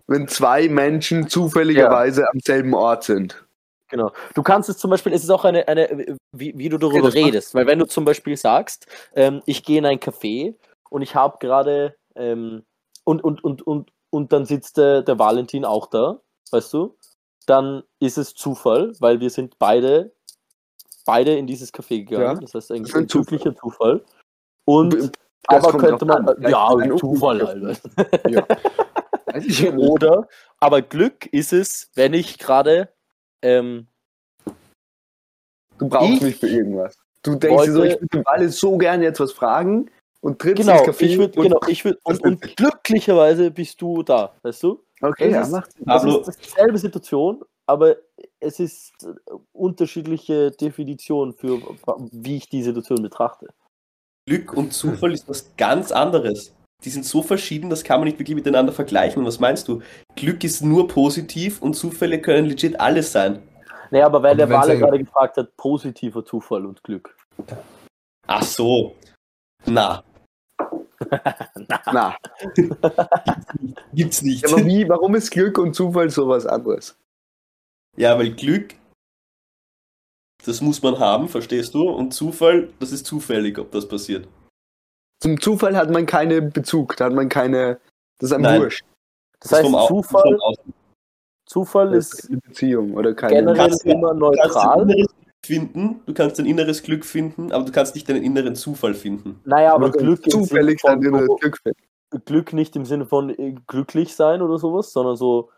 wenn zwei Menschen zufälligerweise am selben Ort sind. Genau. Du kannst es zum Beispiel, es ist auch eine, eine wie, wie du darüber macht- redest. Weil wenn du zum Beispiel sagst, ähm, ich gehe in ein Café und ich habe gerade ähm, und, und, und, und, und dann sitzt der, der Valentin auch da, weißt du, dann ist es Zufall, weil wir sind beide beide in dieses Café gegangen. Ja, das heißt eigentlich ist ein glücklicher Zufall. Und Das aber könnte man, an. Ja, ein Zufall, Alter. Ja. [LAUGHS] Ja. Oder, aber Glück ist es, wenn ich gerade ähm, Du brauchst Ich mich für irgendwas. Du denkst dir so, wollte- ich würde dem alle so gern jetzt was fragen und trittst Genau, ins Café. ich würde, und- genau, ich würde, und, und glücklicherweise bist du da, weißt du? Okay, ja, das, ist, macht das Pablo- ist dieselbe Situation, aber es ist äh, unterschiedliche Definition für wie ich die Situation betrachte. Glück und Zufall ist was ganz anderes. Die sind so verschieden, das kann man nicht wirklich miteinander vergleichen. Und was meinst du? Glück ist nur positiv und Zufälle können legit alles sein. Naja, aber weil Aber der Wale gerade gefragt hat, positiver Zufall und Glück. Ach so. Na, [LAUGHS] Na, gibt's nicht. ja, aber wie, warum ist Glück und Zufall sowas anderes? Ja, weil Glück, das muss man haben, verstehst du? Und Zufall, das ist zufällig, ob das passiert. Zum Zufall hat man keinen Bezug, da hat man keine. Das ist ein Nein. Wurscht. Das heißt, vom Zufall, vom. Zufall Das ist eine Beziehung oder keine. generell Kannst du- immer Du kannst dein neutral. inneres Glück finden, du kannst dein inneres Glück finden, aber du kannst nicht deinen inneren Zufall finden. Naja, aber kann Glück zufällig von inneres Glück finden. Glück nicht im Sinne von äh, glücklich sein oder sowas, sondern so,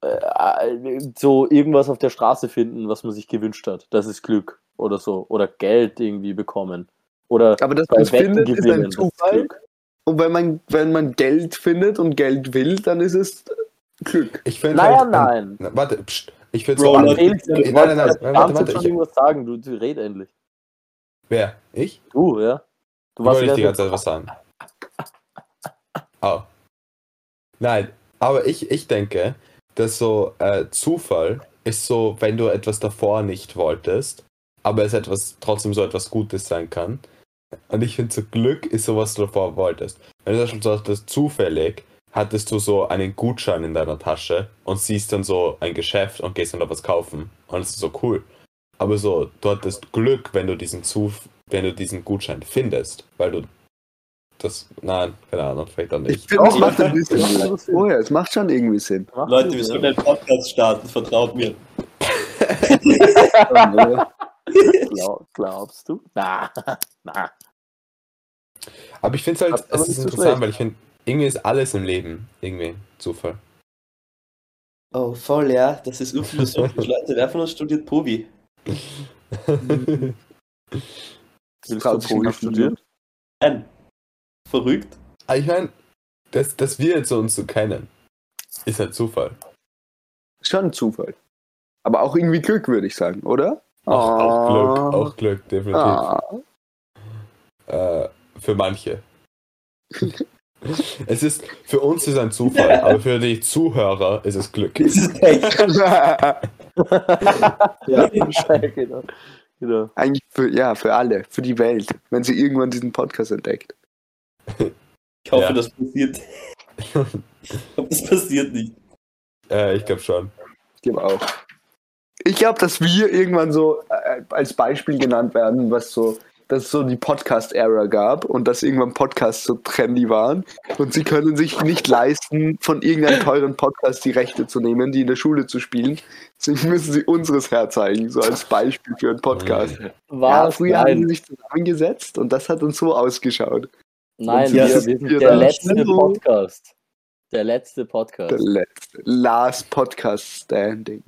äh, so irgendwas auf der Straße finden, was man sich gewünscht hat. Das ist Glück oder so. Oder Geld irgendwie bekommen. Oder Aber dass bei Wetten findet, ist gewinnen. ein das ist Zufall. Glück. Und wenn man, wenn man Geld findet und Geld will, dann ist es Glück. Ich finde Naja, halt, nein. Na, warte, pst, ich finde Bro, so. Nein, ich nein, nein, nein, die warte, Zeit warte, schon ich- irgendwas sagen. Du, du red endlich. Wer? Ich? Du, ja. Du Ich warst nicht die ganze ganze Zeit was sagen. [LAUGHS] Oh. Nein, aber ich, ich denke, dass so äh, Zufall ist so, wenn du etwas davor nicht wolltest, aber es etwas trotzdem so etwas Gutes sein kann. Und ich finde, so Glück ist so, was du davor wolltest. Wenn du schon sagtest, zufällig hattest du so einen Gutschein in deiner Tasche und siehst dann so ein Geschäft und gehst dann da was kaufen. Und es ist so cool. Aber so, du hattest Glück, wenn du diesen Zuf wenn du diesen Gutschein findest, weil du das, nein, keine Ahnung, vielleicht auch Ich nicht. finde, es macht ein bisschen Sinn. vorher. Es macht schon irgendwie Sinn. Macht Leute, wir sollen einen Podcast starten, vertraut mir. Glaub, glaubst du? Na, [LAUGHS] na. Aber ich finde es halt, es ist interessant, schlecht. weil ich finde, irgendwie ist alles im Leben irgendwie Zufall. Oh, voll, ja. Das ist urphilosophisch. [LAUGHS] Leute, wer von uns studiert Povi? [LAUGHS] Willst du noch studieren? Nein. Verrückt? Aber ich meine, dass, dass wir jetzt uns so kennen, ist halt Zufall. Schon ein Zufall. Aber auch irgendwie Glück, würde ich sagen, oder? Auch, auch Glück, Ah. auch Glück, definitiv. Ah. Äh, für manche. [LAUGHS] es ist, für uns ist ein Zufall, [LAUGHS] aber für die Zuhörer ist es Glück. Ist echt. [LAUGHS] Ja, genau. genau. Eigentlich für, ja, für alle, für die Welt, wenn sie irgendwann diesen Podcast entdeckt. [LAUGHS] Ich hoffe, Ja. das passiert. Ich hoffe, das passiert nicht. äh, ich glaube schon. Ich glaube auch. Ich glaube, dass wir irgendwann so äh, als Beispiel genannt werden, was so, dass es so die Podcast-Ära gab und dass irgendwann Podcasts so trendy waren und sie können sich nicht leisten, von irgendeinem teuren Podcast die Rechte zu nehmen, die in der Schule zu spielen. Deswegen müssen sie unseres herzeigen, so als Beispiel für einen Podcast. Ja, Was? früher haben sie Nein, sich zusammengesetzt und das hat uns so ausgeschaut. Nein, wir, das wir ist sind hier der letzte Podcast. Der letzte Podcast. Der letzte. Last Podcast Standing.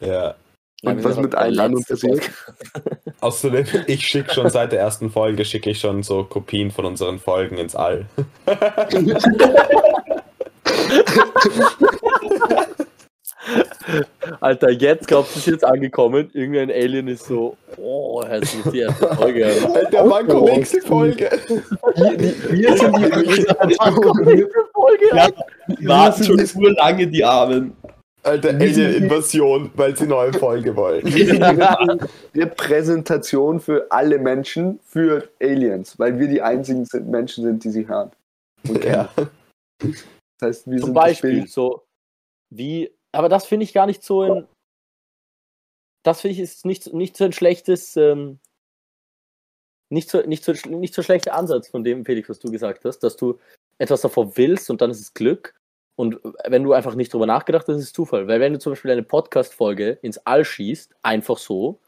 Ja. Nein, Und wir was mit anderen letzte passiert? [LAUGHS] Außerdem, ich schicke schon seit der ersten Folge, schicke ich schon so Kopien von unseren Folgen ins All. [LAUGHS] [LAUGHS] Alter, jetzt glaubst du, es ist jetzt angekommen. Irgendein Alien ist so, oh, er hat sich die erste Folge. Alter, Manko, nächste Folge. Wir, die, wir sind die Folge Ja, warten schon so lange, die Armen. Alter, Alien-Invasion, weil sie neue Folge wollen. [LAUGHS] Repräsentation für alle Menschen, für Aliens, weil wir die einzigen sind, Menschen sind, die sie hören. Und kennen. Ja. Das heißt, wir Zum sind Beispiel das so, wie, aber das finde ich gar nicht so ein, das finde ich ist nicht, nicht so ein schlechtes, ähm, nicht so, nicht so, nicht so schlechter Ansatz von dem, Felix, was du gesagt hast, dass du etwas davor willst und dann ist es Glück. Und wenn du einfach nicht drüber nachgedacht hast, ist es Zufall. Weil wenn du zum Beispiel eine Podcast-Folge ins All schießt, einfach so,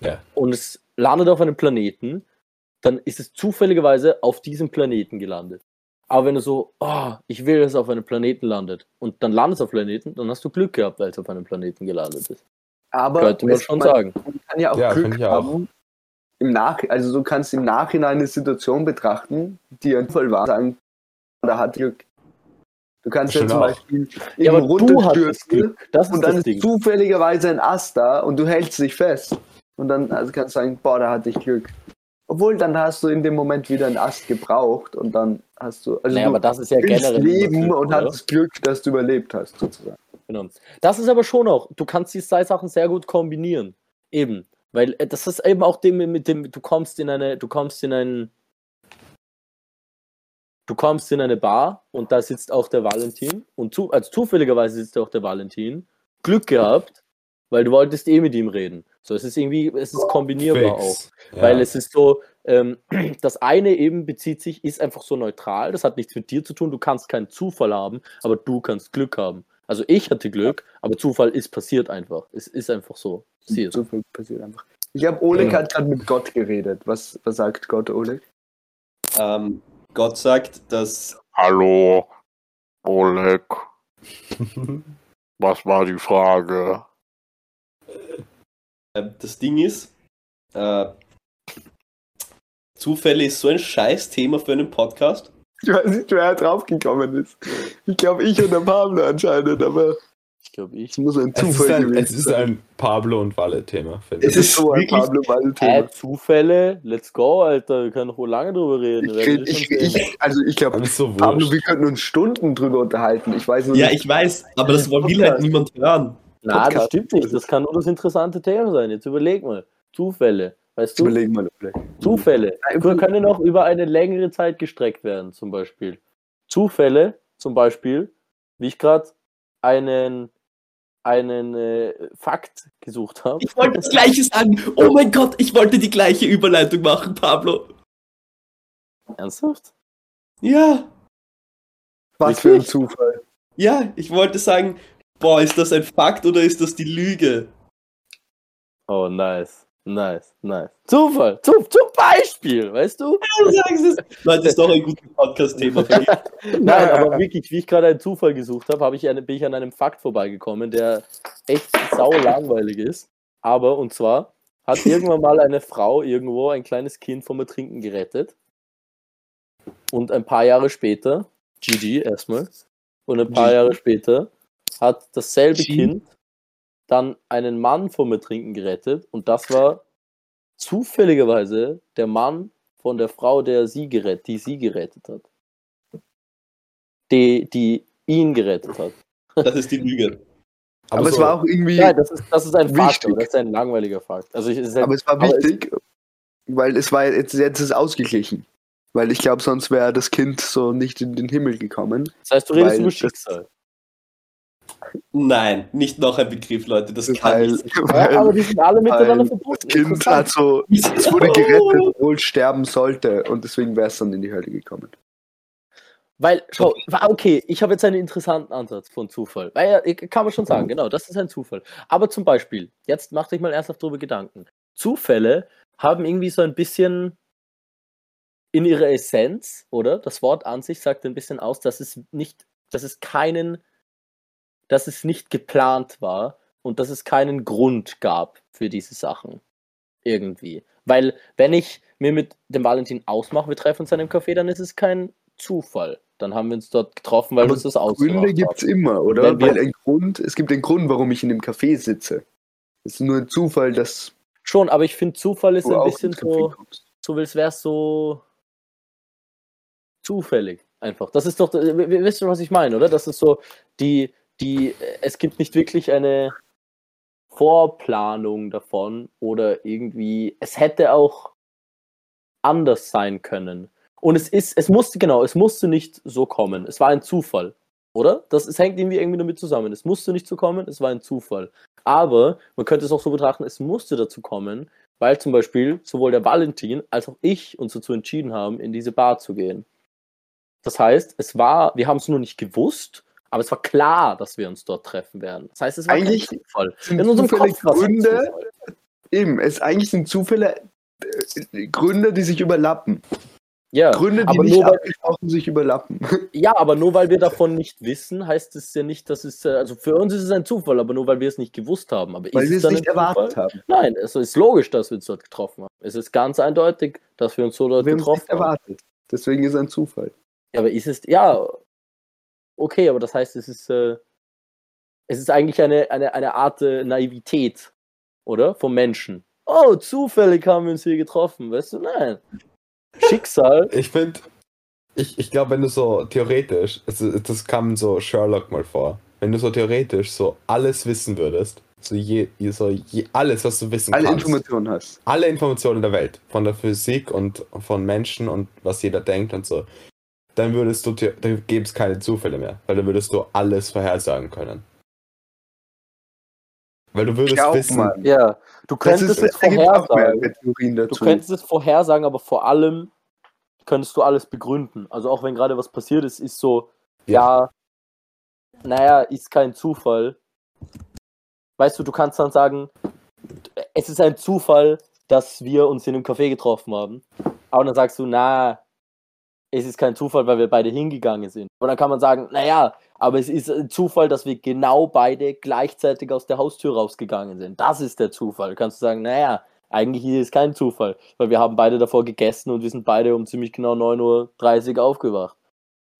Ja. und es landet auf einem Planeten, dann ist es zufälligerweise auf diesem Planeten gelandet. Aber wenn du so, oh, ich will, dass es auf einem Planeten landet, und dann landet es auf Planeten, dann hast du Glück gehabt, weil es auf einem Planeten gelandet ist. Aber Könnte man schon sagen. Man kann ja auch Ja, Glück ich auch. haben. Im Nach also du kannst im Nachhinein eine Situation betrachten, die ein Zufall war, sagen, da hat Glück. Du kannst ja zum auch. Beispiel Ja, aber runterstürzen Glück. Das und dann das ist Ding. zufälligerweise ein Ast da und du hältst dich fest. Und dann also kannst du sagen, boah, da hatte ich Glück. Obwohl, dann hast du in dem Moment wieder einen Ast gebraucht und dann hast du. Also Naja, du aber das ist ja generell. leben Glück, und oder? hattest Glück, dass du überlebt hast, sozusagen. Genau. Das ist aber schon auch, du kannst die zwei Sachen sehr gut kombinieren. Eben. Weil äh, das ist eben auch dem mit dem, du kommst in eine, du kommst in ein, du kommst in eine Bar und da sitzt auch der Valentin und zu, also zufälligerweise sitzt auch der Valentin. Glück gehabt, weil du wolltest eh mit ihm reden. So, es ist irgendwie, es ist kombinierbar auch. Fix. Ja. Weil es ist so, ähm, [CLEARS THROAT] das eine eben bezieht sich, ist einfach so neutral, das hat nichts mit dir zu tun, du kannst keinen Zufall haben, aber du kannst Glück haben. Also ich hatte Glück, aber Zufall ist passiert einfach. Es ist einfach so. Passiert. So viel passiert einfach. Ich glaube, Oleg Ja. hat gerade mit Gott geredet. Was, was sagt Gott, Oleg? Ähm, Gott sagt, dass Hallo, Oleg. [LAUGHS] Was war die Frage? Äh, das Ding ist, äh, Zufälle ist so ein scheiß Thema für einen Podcast. Ich weiß nicht, wer draufgekommen ist. Ich glaube, ich und der Pablo anscheinend, aber Ich glaube ich. es muss ein Zufall ein, gewesen es ist sein. ein Pablo und Walle-Thema, Es ist so ein wirklich- Pablo Äh. Zufälle, let's go, Alter. Wir können noch wohl lange drüber reden. Ich, will ich, ich, also ich glaube, so Pablo, wir könnten uns Stunden drüber unterhalten. Ich weiß nur Ja, nicht. ich weiß, aber das will halt niemand hören. Na, das stimmt nicht. Das kann nur das interessante Thema sein. Jetzt überleg mal. Zufälle. Weißt du? Überlegen mal. Zufälle. Wir können auch über eine längere Zeit gestreckt werden, zum Beispiel. Zufälle, zum Beispiel, wie ich gerade einen, einen äh, Fakt gesucht habe. Ich wollte das Gleiche sagen. Oh mein Gott, ich wollte die gleiche Überleitung machen, Pablo. Ernsthaft? Ja, Was für ein? Zufall. ja, ich wollte sagen, boah, ist das ein Fakt oder ist das die Lüge? Oh, nice. Nice, nice. Zufall. Zu, zum Beispiel, weißt du? Es. Leute, das ist doch ein gutes Podcast-Thema für mich. [LAUGHS] Nein, aber wirklich, wie ich gerade einen Zufall gesucht habe, habe ich eine, bin ich an einem Fakt vorbeigekommen, der echt sau langweilig ist. Aber, und zwar, hat [LAUGHS] irgendwann mal eine Frau irgendwo ein kleines Kind vom Ertrinken gerettet. Und ein paar Jahre später, GG erstmal, und ein paar. Jahre später hat dasselbe G. Kind dann einen Mann vom Ertrinken gerettet. Und das war zufälligerweise der Mann von der Frau, der sie gerettet, die sie gerettet hat. Die, die ihn gerettet hat. Das ist die Lüge. Aber, es so- war auch irgendwie, Ja, das ist, das ist ein Fakt, Wichtig. aber das ist ein langweiliger Fakt. Also ich, es ist halt, aber es war aber es- wichtig, weil es war jetzt, jetzt ist es ausgeglichen. Weil ich glaube, sonst wäre das Kind so nicht in den Himmel gekommen. das heißt, du redest über das- Schicksal. Nein, nicht noch ein Begriff, Leute. Das kann Weil, nicht sein. Ja, aber weil die sind alle miteinander das verbunden. Kind Interessant. hat so, es wurde gerettet, obwohl es sterben sollte und deswegen wäre es dann in die Hölle gekommen. Weil, schau, okay, ich habe jetzt einen interessanten Ansatz von Zufall. Weil, kann man schon Mhm. sagen, genau, das ist ein Zufall. Aber zum Beispiel, jetzt mach dich mal ernsthaft darüber Gedanken. Zufälle haben irgendwie so ein bisschen in ihrer Essenz, oder? Das Wort an sich sagt ein bisschen aus, dass es nicht, dass es keinen, dass es nicht geplant war und dass es keinen Grund gab für diese Sachen. Irgendwie. Weil, wenn ich mir mit dem Valentin ausmache, wir treffen uns an einem Café, dann ist es kein Zufall. Dann haben wir uns dort getroffen, weil wir Aber uns das ausgemacht Gründe gibt es immer, oder? Weil ein Grund, es gibt einen Grund, warum ich in dem Café sitze. Es ist nur ein Zufall, dass Schon, aber ich finde, Zufall ist ein bisschen so, so als wäre es so zufällig einfach. Das ist doch, wir wissen, was ich meine, oder? Das ist so, die, die, äh, es gibt nicht wirklich eine Vorplanung davon oder irgendwie, es hätte auch anders sein können. Und es ist, es musste, genau, es musste nicht so kommen. Es war ein Zufall, oder? Das, es hängt irgendwie, irgendwie damit zusammen. Es musste nicht so kommen, es war ein Zufall. Aber man könnte es auch so betrachten, es musste dazu kommen, weil zum Beispiel sowohl der Valentin als auch ich uns dazu entschieden haben, in diese Bar zu gehen. Das heißt, es war, wir haben es nur nicht gewusst, aber es war klar, dass wir uns dort treffen werden. Das heißt, es war Eigentlich Zufall. In unserem Kopf Gründe, eben, es eigentlich sind Zufälle äh, Gründe, die sich überlappen. Ja, Gründe, die aber nicht nur abgesprochen sich überlappen. [LAUGHS] ja, aber nur weil wir davon nicht wissen, heißt es ja nicht, dass es, äh, also für uns ist es ein Zufall, aber nur weil wir es nicht gewusst haben. Aber Weil ist wir es nicht ein Zufall? erwartet haben. Nein, es ist logisch, dass wir uns dort getroffen haben. Es ist ganz eindeutig, dass wir uns so dort Wir haben es nicht getroffen haben. erwartet. Deswegen ist es ein Zufall. Ja, aber ist es, ja, okay, aber das heißt, es ist, äh, es ist eigentlich eine, eine, eine Art äh, Naivität, oder? Vom Menschen. Oh, zufällig haben wir uns hier getroffen, weißt du? Nein. Schicksal. [LAUGHS] Ich finde, ich, ich glaube, wenn du so theoretisch, also das kam so Sherlock mal vor, wenn du so theoretisch so alles wissen würdest, so je, so je alles, was du wissen Alle kannst, Informationen hast. alle Informationen der Welt, von der Physik und von Menschen und was jeder denkt und so, dann würdest du, dann gäbe es keine Zufälle mehr, weil dann würdest du alles vorhersagen können. Weil du würdest Glaub wissen, mal. Ja, du Das könntest ist, es da vorhersagen. Du könntest es vorhersagen, aber vor allem könntest du alles begründen. Also auch wenn gerade was passiert ist, ist so, ja, naja, ist kein Zufall. Weißt du, du kannst dann sagen, es ist ein Zufall, dass wir uns in einem Café getroffen haben. Aber dann sagst du, na, es ist kein Zufall, weil wir beide hingegangen sind. Und dann kann man sagen, naja, aber es ist ein Zufall, dass wir genau beide gleichzeitig aus der Haustür rausgegangen sind. Das ist der Zufall. Kannst du sagen, naja, eigentlich ist es kein Zufall, weil wir haben beide davor gegessen und wir sind beide um ziemlich genau 9.30 Uhr aufgewacht.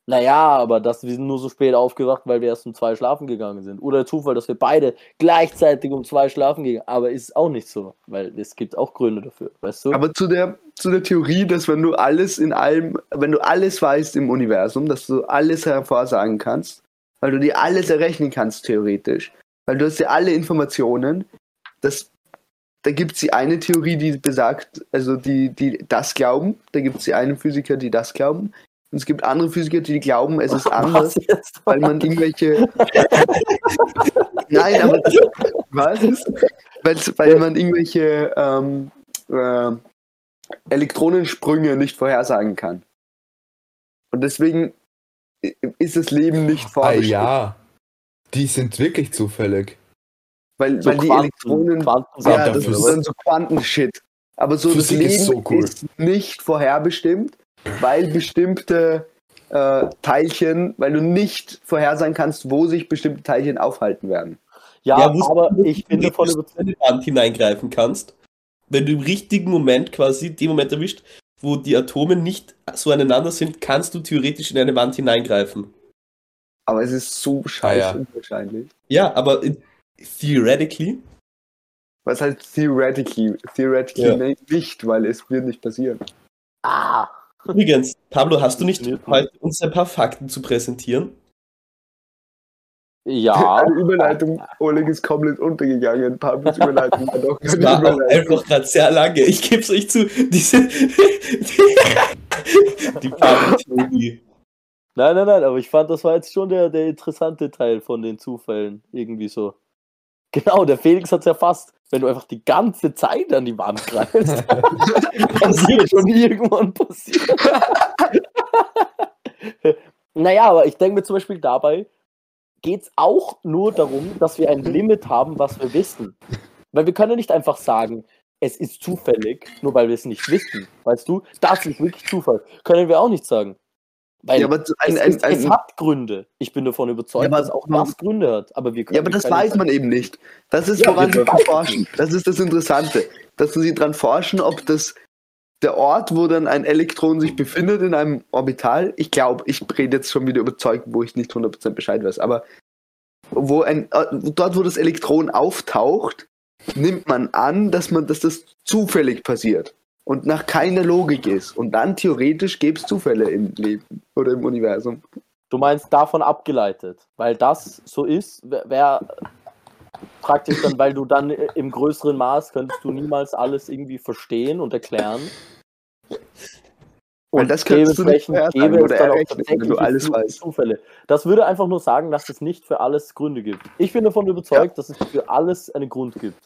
Naja, aber das, wir sind nur so spät aufgewacht, weil wir erst um zwei schlafen gegangen sind. Oder der Zufall, dass wir beide gleichzeitig um zwei schlafen gegangen Aber ist auch nicht so, weil es gibt auch Gründe dafür, weißt du? Aber zu der, zu der Theorie, dass wenn du alles in allem, wenn du alles weißt im Universum, dass du alles hervorsagen kannst, weil du dir alles errechnen kannst, theoretisch, weil du hast ja alle Informationen, das, da gibt es die eine Theorie, die besagt, also die, die das glauben, da gibt es die einen Physiker, die das glauben, und es gibt andere Physiker, die glauben, es ist [LAUGHS] anders, weil man irgendwelche. [LAUGHS] Nein, aber das, was? Weil, weil man irgendwelche ähm, äh, Elektronensprünge nicht vorhersagen kann. Und deswegen ist das Leben nicht Ah vorbestimmt. ja. Die sind wirklich zufällig. Weil, So weil die Quanten- Elektronen. Quantensachen Ja, das Physik- ist dann so Quantenshit. Aber so Physik das Leben ist so cool. ist nicht vorherbestimmt, weil bestimmte äh, Teilchen, weil du nicht vorhersagen kannst, wo sich bestimmte Teilchen aufhalten werden. Ja, wusstest aber du, dass ich du bin davon überzeugt. in eine Wand hineingreifen kannst, wenn du im richtigen Moment quasi, den Moment erwischt, wo die Atome nicht so aneinander sind, kannst du theoretisch in eine Wand hineingreifen. Aber es ist so scheiße ja. unwahrscheinlich. Ja, aber in, theoretically, Was heißt theoretically? Theoretically Ja. nicht, weil es wird nicht passieren. Ah, übrigens, Pablo, hast du nicht heute uns ein paar Fakten zu präsentieren? ja. Eine Überleitung, Oleg ist komplett untergegangen. Pablos Überleitung war doch Das keine war auch Überleitung. einfach gerade sehr lange. Ich gebe es euch zu. Diese die Pablo-Theorie. Nein, nein, nein, aber ich fand, das war jetzt schon der, der interessante Teil von den Zufällen. Irgendwie so. Genau, der Felix hat es erfasst. Wenn du einfach die ganze Zeit an die Wand greifst, [LAUGHS] dann wird schon irgendwann passieren. naja, aber ich denke mir zum Beispiel dabei, geht es auch nur darum, dass wir ein Limit haben, was wir wissen. Weil wir können nicht einfach sagen, es ist zufällig, nur weil wir es nicht wissen. Weißt du, das ist wirklich Zufall. Können wir auch nicht sagen. Weil Ja, aber ein, es, ein, ist, es ein, hat Gründe. Ich bin davon überzeugt, Ja, aber- dass auch das Gründe hat. Aber wir können ja, aber das weiß man eben nicht. Das ist, Ja, woran sie forschen. Das ist das Interessante. Dass sie dran forschen, ob das der Ort, wo dann ein Elektron sich befindet in einem Orbital, ich glaube, ich rede jetzt schon wieder überzeugt, wo ich nicht 100% Bescheid weiß, aber wo ein, äh, dort, wo das Elektron auftaucht, nimmt man an, dass man, dass das zufällig passiert und nach keiner Logik ist. Und dann theoretisch gäbe es Zufälle im Leben oder im Universum. Du meinst davon abgeleitet. Weil das so ist, wäre praktisch dann, weil du dann im größeren Maß könntest du niemals alles irgendwie verstehen und erklären. Weil das könntest du nicht vorhersagen gäbe es oder dann auch tatsächlich du alles weißt. Zufälle. Das würde einfach nur sagen, dass es nicht für alles Gründe gibt. Ich bin davon überzeugt, dass es für alles einen Grund gibt.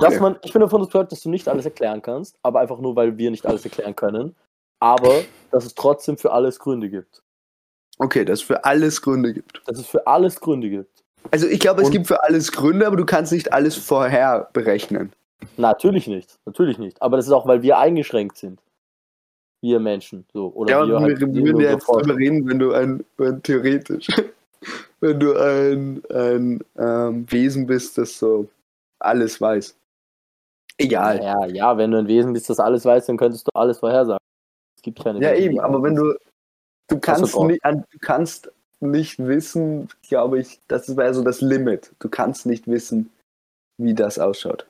Dass man, ich bin davon überzeugt, dass du nicht alles erklären kannst, aber einfach nur, weil wir nicht alles erklären können. Aber dass es trotzdem für alles Gründe gibt. Okay, dass es für alles Gründe gibt. Dass es für alles Gründe gibt. Also ich glaube, es gibt für alles Gründe, aber du kannst nicht alles vorher berechnen. Natürlich nicht. Natürlich nicht. Aber das ist auch, weil wir eingeschränkt sind. Wir Menschen. So. Oder Ja, wir halt wir würden ja jetzt drüber reden, wenn du ein, ein theoretisch, [LAUGHS] wenn du ein, ein ähm, Wesen bist, das so alles weiß. Egal. Ja, ja, wenn du ein Wesen bist, das alles weiß, dann könntest du alles vorhersagen. Es gibt keine Ja, Wesen, eben, aber wenn du, du kannst nicht, du kannst nicht wissen, glaube ich, das wäre so das Limit. Du kannst nicht wissen, wie das ausschaut.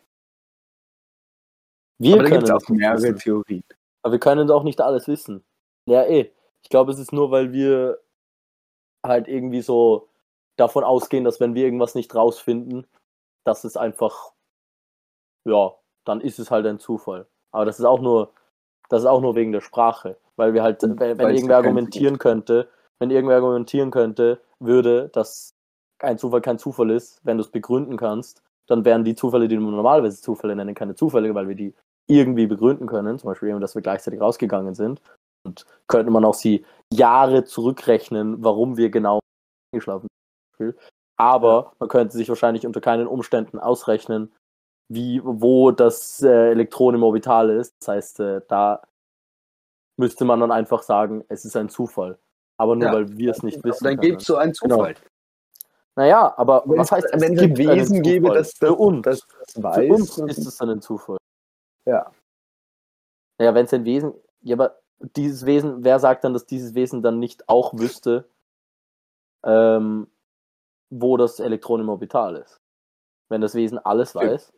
Wir aber da gibt können es auch mehrere wissen. Theorien. Aber wir können auch nicht alles wissen. Ja, eh. Ich glaube, es ist nur, weil wir halt irgendwie so davon ausgehen, dass wenn wir irgendwas nicht rausfinden, dass es einfach, ja, dann ist es halt ein Zufall. Aber das ist auch nur, das ist auch nur wegen der Sprache. Weil wir halt, wenn, wenn es irgendwer argumentieren könnte, wenn irgendwer argumentieren könnte, würde, dass ein Zufall kein Zufall ist, wenn du es begründen kannst, dann wären die Zufälle, die man normalerweise Zufälle nennen, keine Zufälle, weil wir die irgendwie begründen können, zum Beispiel, eben, dass wir gleichzeitig rausgegangen sind. Und könnte man auch sie Jahre zurückrechnen, warum wir genau geschlafen sind. Aber man könnte sich wahrscheinlich unter keinen Umständen ausrechnen, wie, wo das äh, Elektron im Orbital ist. Das heißt, äh, da müsste man dann einfach sagen, es ist ein Zufall. Aber nur Ja. weil wir es nicht wissen. Dann gibt es so einen Zufall. Naja, aber Wenn was heißt, es wenn es ein Wesen gäbe, das, das, für uns, das, das für weiß, uns dann- ist es dann ein Zufall. Ja. Naja, wenn es ein Wesen, ja, aber dieses Wesen, wer sagt dann, dass dieses Wesen dann nicht auch wüsste, ähm, wo das Elektron im Orbital ist? Wenn das Wesen alles weiß.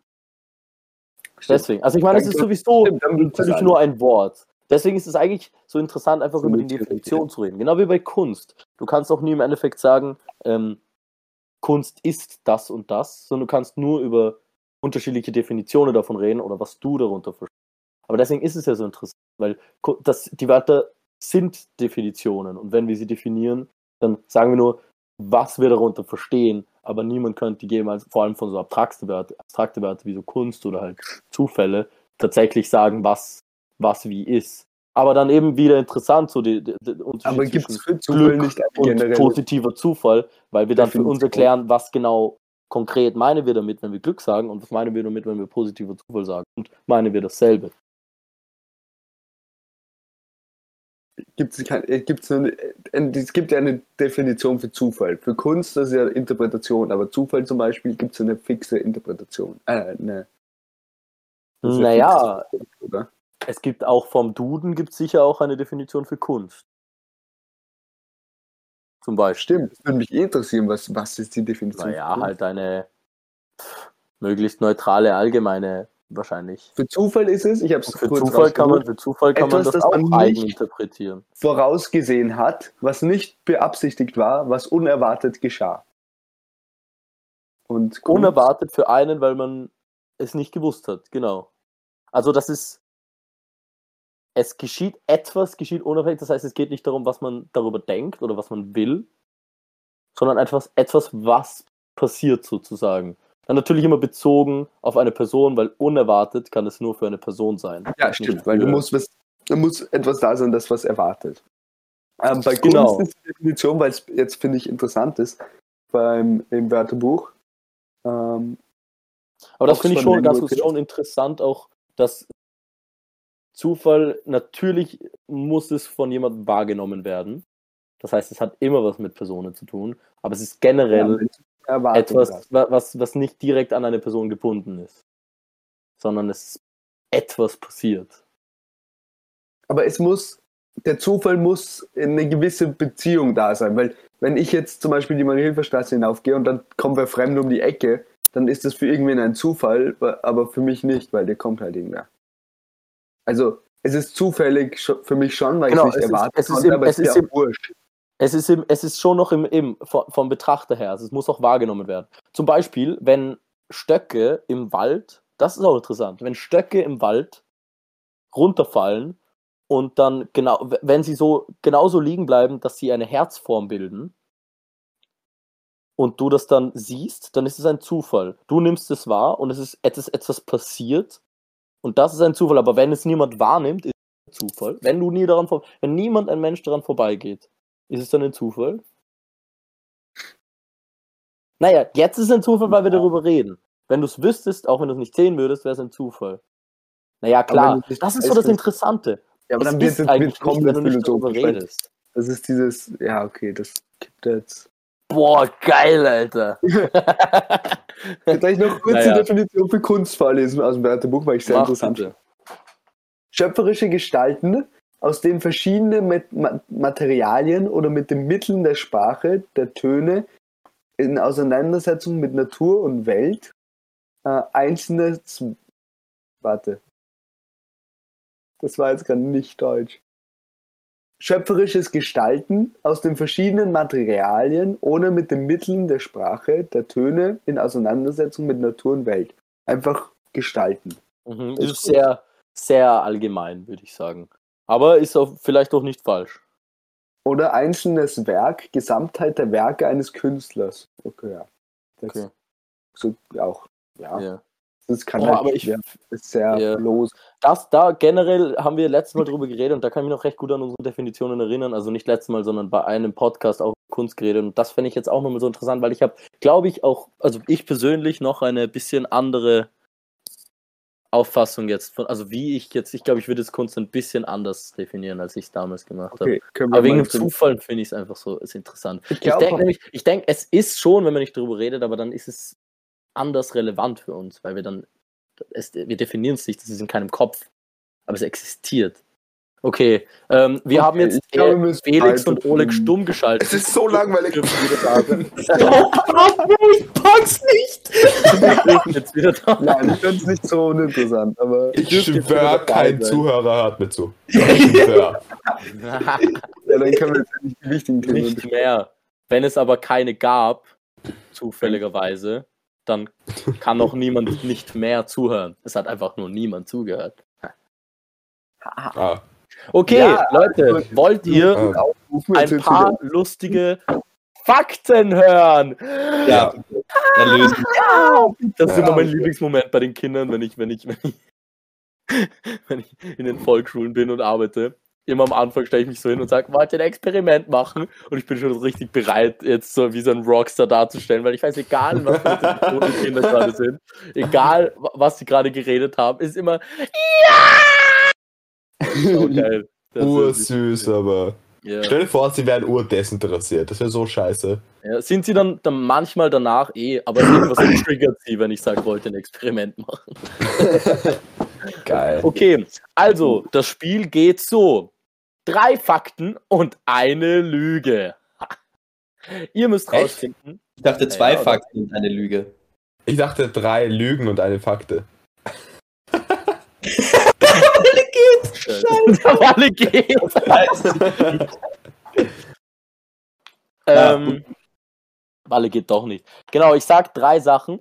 Deswegen. Also ich meine, es ist sowieso natürlich nur ein Wort. Deswegen ist es eigentlich so interessant, einfach So über die. Definition zu reden. Genau wie bei Kunst. Du kannst auch nie im Endeffekt sagen, ähm, Kunst ist das und das, sondern du kannst nur über unterschiedliche Definitionen davon reden oder was du darunter verstehst. Aber deswegen ist es ja so interessant, weil das, die Wörter sind Definitionen und wenn wir sie definieren, dann sagen wir nur, was wir darunter verstehen, aber niemand könnte die geben, also vor allem von so abstrakte Wörter, abstrakte Wörter wie so Kunst oder halt Zufälle, tatsächlich sagen, was, was wie ist. Aber dann eben wieder interessant, so die, die, die Unterschied Aber gibt es für Zufall nicht und positiver Zufall, weil wir dann für uns erklären, was genau konkret meinen wir damit, wenn wir Glück sagen und was meinen wir damit, wenn wir positiver Zufall sagen und meinen wir dasselbe. Gibt es äh, gibt's eine, äh, es gibt ja eine Definition für Zufall. Für Kunst das ist ja Interpretation, aber Zufall zum Beispiel gibt es eine fixe Interpretation. Äh, eine, Naja, fix, oder? es gibt auch vom Duden gibt sicher auch eine Definition für Kunst. Zum Beispiel. Stimmt, das würde mich eh interessieren, was, was ist die Definition? Naja, halt eine pff, möglichst neutrale, allgemeine wahrscheinlich. Für Zufall ist es, ich habe es Für kurz Zufall, kann man, für Zufall kann man das das auch eigen interpretieren. vorausgesehen hat, was nicht beabsichtigt war, was unerwartet geschah. Und Unerwartet für einen, weil man es nicht gewusst hat, genau. Also das ist, es geschieht etwas, geschieht unabhängig, das heißt, es geht nicht darum, was man darüber denkt oder was man will, sondern etwas, etwas was passiert sozusagen. Dann natürlich immer bezogen auf eine Person, weil unerwartet kann es nur für eine Person sein. Ja, Nicht stimmt, weil du musst was, da muss etwas da sein, das was erwartet. Ähm, bei Genau. Kunst ist die Definition, weil es jetzt finde ich interessant ist, beim im Wörterbuch. Ähm, Aber das finde ich schon ganz schon interessant, auch dass Zufall, natürlich muss es von jemandem wahrgenommen werden. Das heißt, es hat immer was mit Personen zu tun, aber es ist generell ja, etwas, was. wa- was, was nicht direkt an eine Person gebunden ist, sondern es etwas passiert. Aber es muss, der Zufall muss eine gewisse Beziehung da sein, weil wenn ich jetzt zum Beispiel die Marienhilferstraße hinaufgehe und dann kommt wer fremd um die Ecke, dann ist das für irgendwen ein Zufall, aber für mich nicht, weil der kommt halt irgendwer. Also es ist zufällig für mich schon, weil Genau, ich es nicht erwartet es ist konnte, im- aber es ist ja wurscht. Es ist, im, es ist schon noch im, im, vom, vom Betrachter her, also es muss auch wahrgenommen werden. Zum Beispiel, wenn Stöcke im Wald, das ist auch interessant, wenn Stöcke im Wald runterfallen und dann genau, wenn sie so genauso liegen bleiben, dass sie eine Herzform bilden und du das dann siehst, dann ist es ein Zufall. Du nimmst es wahr und es ist etwas, etwas passiert und das ist ein Zufall. Aber wenn es niemand wahrnimmt, ist es ein Zufall. Wenn du nie daran wenn niemand ein Mensch daran vorbeigeht, ist es dann ein Zufall? Naja, jetzt ist es ein Zufall, weil wir darüber reden. Wenn du es wüsstest, auch wenn du es nicht sehen würdest, wäre es ein Zufall. Naja, klar, das ist so das Interessante. Ja, aber es dann wird ist es eigentlich nicht, wenn du nicht darüber redest. Das ist dieses, ja, okay, das gibt jetzt. Boah, geil, Alter. [LAUGHS] Vielleicht noch kurz Naja. die Definition für Kunst vorlesen aus dem Wörterbuch, weil ich sehr Mach interessant bitte. schöpferische Gestalten, aus denen verschiedene Materialien oder mit den Mitteln der Sprache, der Töne in Auseinandersetzung mit Natur und Welt äh, einzelne, Z- warte, das war jetzt gerade nicht deutsch. Schöpferisches Gestalten aus den verschiedenen Materialien oder mit den Mitteln der Sprache, der Töne in Auseinandersetzung mit Natur und Welt. Einfach gestalten. Mhm, Ist ist sehr, sehr allgemein, würde ich sagen. Aber ist auch vielleicht auch nicht falsch. Oder einzelnes Werk, Gesamtheit der Werke eines Künstlers. Okay, ja. Das Okay. so auch. Ja, Ja. das kann Boah, halt, aber ich- ja, ist sehr Ja. los. Das da generell haben wir letztes Mal drüber geredet und da kann ich mich noch recht gut an unsere Definitionen erinnern. Also nicht letztes Mal, sondern bei einem Podcast auch Kunst geredet. Und das fände ich jetzt auch nochmal so interessant, weil ich habe, glaube ich, auch, also ich persönlich noch eine bisschen andere Auffassung jetzt von, also wie ich jetzt, ich glaube, ich würde jetzt Kunst ein bisschen anders definieren, als ich es damals gemacht habe. Okay, wir Aber wegen dem Zufall finde ich es einfach so ist interessant. Ich Ich denke nämlich, ich denke, es ist schon, wenn man nicht darüber redet, aber dann ist es anders relevant für uns, weil wir dann, es, wir definieren es nicht, das ist in keinem Kopf, aber es existiert. Okay, ähm, wir Okay, haben jetzt ich glaube, wir Felix und Oleg stumm geschaltet. Es ist so langweilig. Dürfen wieder da sein. [LAUGHS] ich pack's nicht. Wir jetzt wieder da. nein, ich finde es nicht so uninteressant, aber Ich jetzt schwör, kein sein. Zuhörer hört mir zu. Ich schwör. [LAUGHS] ja, dann können wir jetzt nicht die wichtigen Themen Nicht mehr. Wenn es aber keine gab, zufälligerweise, dann kann auch niemand nicht mehr zuhören. Es hat einfach nur niemand zugehört. Ah, Okay, Ja, Leute, also- wollt ihr wir ein paar lustige Fakten hören? Ja, erlösen. Das ist Ja, immer mein okay. Lieblingsmoment bei den Kindern, wenn ich, wenn ich, wenn ich, [LAUGHS] wenn ich in den Volksschulen bin und arbeite. immer am Anfang stelle ich mich so hin und sage, wollt ihr ein Experiment machen? Und ich bin schon richtig bereit, jetzt so wie so ein Rockstar darzustellen, weil ich weiß, egal was die Kinder gerade sind, egal wa- was sie gerade geredet haben, ist immer Ja! So geil. Ursüß, aber. Ja. Stell dir vor, sie wären urdesinteressiert. Das wäre so scheiße. Ja, sind sie dann, dann manchmal danach eh, aber irgendwas [COUGHS] triggert sie, wenn ich sage, wollte ein Experiment machen. [LAUGHS] Geil. Okay, also das Spiel geht so. Drei Fakten und eine Lüge. Ihr müsst Echt? rausfinden. Ich dachte, zwei Ja? Fakten und eine Lüge. Ich dachte drei Lügen und eine Fakte. [LAUGHS] Walle [LAUGHS] geht. ähm, Walle geht doch nicht. Genau, ich sag drei Sachen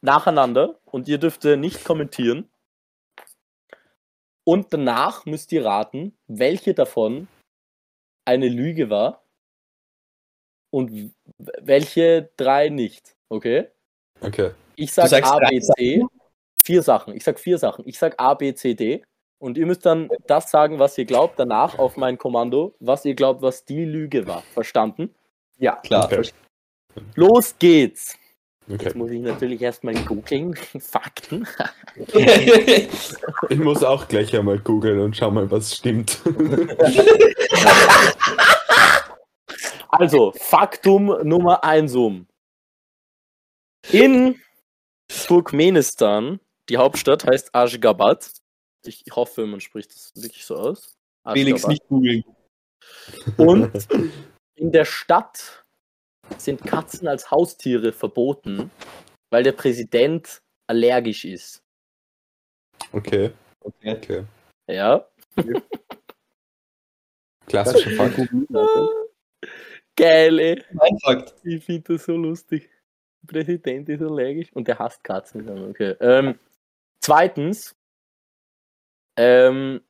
nacheinander und ihr dürft äh, nicht kommentieren. Und danach müsst ihr raten, welche davon eine Lüge war und welche drei nicht. Okay? Okay. Ich sag A, B, C. Vier Sachen. Ich sag vier Sachen. Ich sag A, B, C, D. Und ihr müsst dann das sagen, was ihr glaubt, danach auf mein Kommando, was ihr glaubt, was die Lüge war. Verstanden? Ja, Klar. Okay. Los geht's! okay. Jetzt muss ich natürlich erstmal googeln. [LAUGHS] Fakten. Ich muss auch gleich einmal googeln und schau mal, was stimmt. [LAUGHS] Also, Faktum Nummer 1 um. In Turkmenistan, die Hauptstadt heißt Ashgabat. Ich hoffe, man spricht das wirklich so aus. Felix Aşgabat. nicht googeln. Und in der Stadt sind Katzen als Haustiere verboten, weil der Präsident allergisch ist. Okay, Okay. okay. Ja. [LAUGHS] Klassischer Fakt. Geil, ey. Ich finde das so lustig. Der Präsident ist allergisch und der hasst Katzen. Okay. Ähm, zweitens, ähm,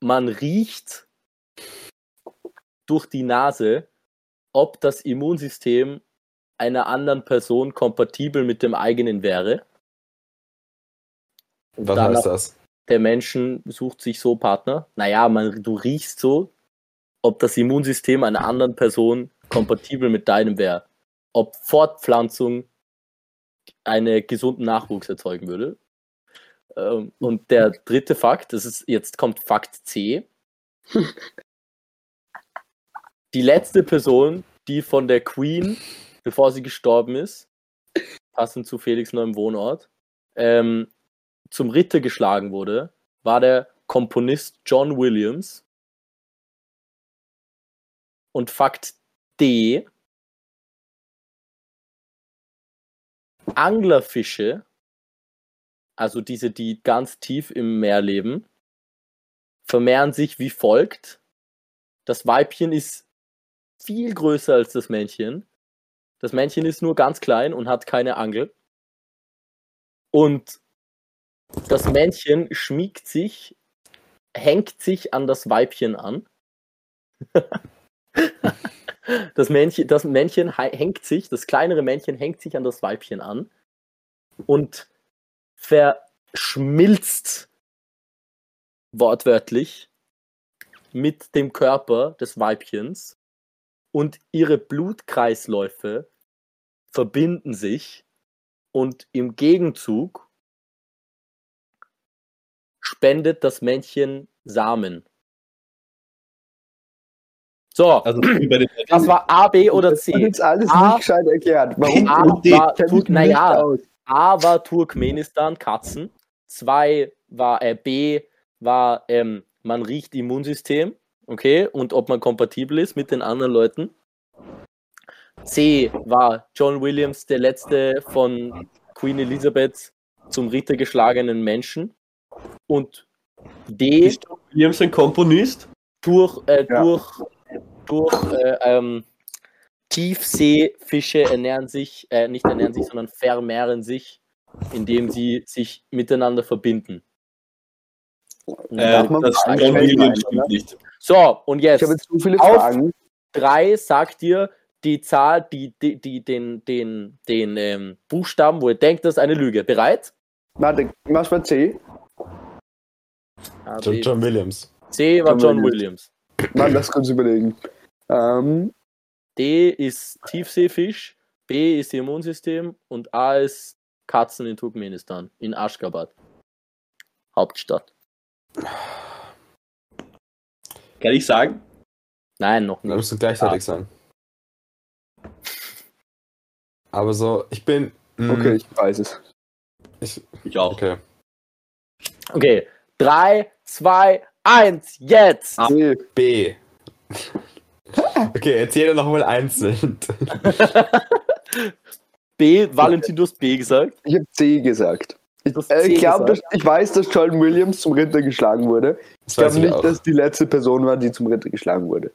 man riecht durch die Nase, ob das Immunsystem einer anderen Person kompatibel mit dem eigenen wäre. Und Was heißt das? der Menschen sucht sich so Partner. Naja, man, du riechst so, ob das Immunsystem einer anderen Person kompatibel mit deinem wäre. Ob Fortpflanzung einen gesunden Nachwuchs erzeugen würde. Ähm, und der dritte Fakt, das ist, jetzt kommt Fakt C. [LAUGHS] Die letzte Person, die von der Queen, bevor sie gestorben ist, passend zu Felix neuem Wohnort, ähm, zum Ritter geschlagen wurde, war der Komponist John Williams. Und Fakt D. Anglerfische, also diese, die ganz tief im Meer leben, vermehren sich wie folgt. Das Weibchen ist viel größer als das Männchen. Das Männchen ist nur ganz klein und hat keine Angel. Und das Männchen schmiegt sich, hängt sich an das Weibchen an. [LAUGHS] das, Männchen, das Männchen hängt sich, das kleinere Männchen hängt sich an das Weibchen an und verschmilzt wortwörtlich mit dem Körper des Weibchens und ihre Blutkreisläufe verbinden sich und im Gegenzug spendet das Männchen Samen. So, Also das war A, B oder Das ist C. jetzt alles A- nicht gescheit erklärt. Warum? A war, nicht naja. A war Turkmenistan, Katzen. Zwei war, äh, B war, ähm, man riecht Immunsystem, okay, und ob man kompatibel ist mit den anderen Leuten. C war John Williams, der letzte von Queen Elizabeth zum Ritter geschlagenen Menschen. Und D Ist John Williams ein Komponist? durch, äh, Ja. durch, durch äh, ähm, Tiefseefische ernähren sich, äh, nicht ernähren sich, sondern vermehren sich, indem sie sich miteinander verbinden. Äh, das stimmt nicht. so, und Ich jetzt habe jetzt so viele Auf- Fragen. drei sagt ihr die Zahl, die, die, die den, den, den ähm, Buchstaben, wo ihr denkt, das ist eine Lüge. Bereit? Warte, machst mal C. John, John Williams. C war John John Williams. Williams. Mann, lass kurz überlegen. Ähm, D ist Tiefseefisch, B ist ihr Immunsystem und A ist Katzen in Turkmenistan, in Aschgabat. Hauptstadt. Kann ich sagen? Nein, noch Da nicht. musst du gleichzeitig sagen. Aber so, ich bin. mm, okay, ich weiß es. Ich, Ich auch. okay. Okay, 3, 2, 1, jetzt! Ah. C. B. Okay, jetzt jeder nochmal einzeln. [LAUGHS] B, Valentin, du hast B gesagt. Ich habe C gesagt. Ich, äh, ich, glaub, dass, gesagt. ich weiß, dass Jordan Williams zum Ritter geschlagen wurde. Das Ich glaube ich nicht, auch. dass die letzte Person war, die zum Ritter geschlagen wurde.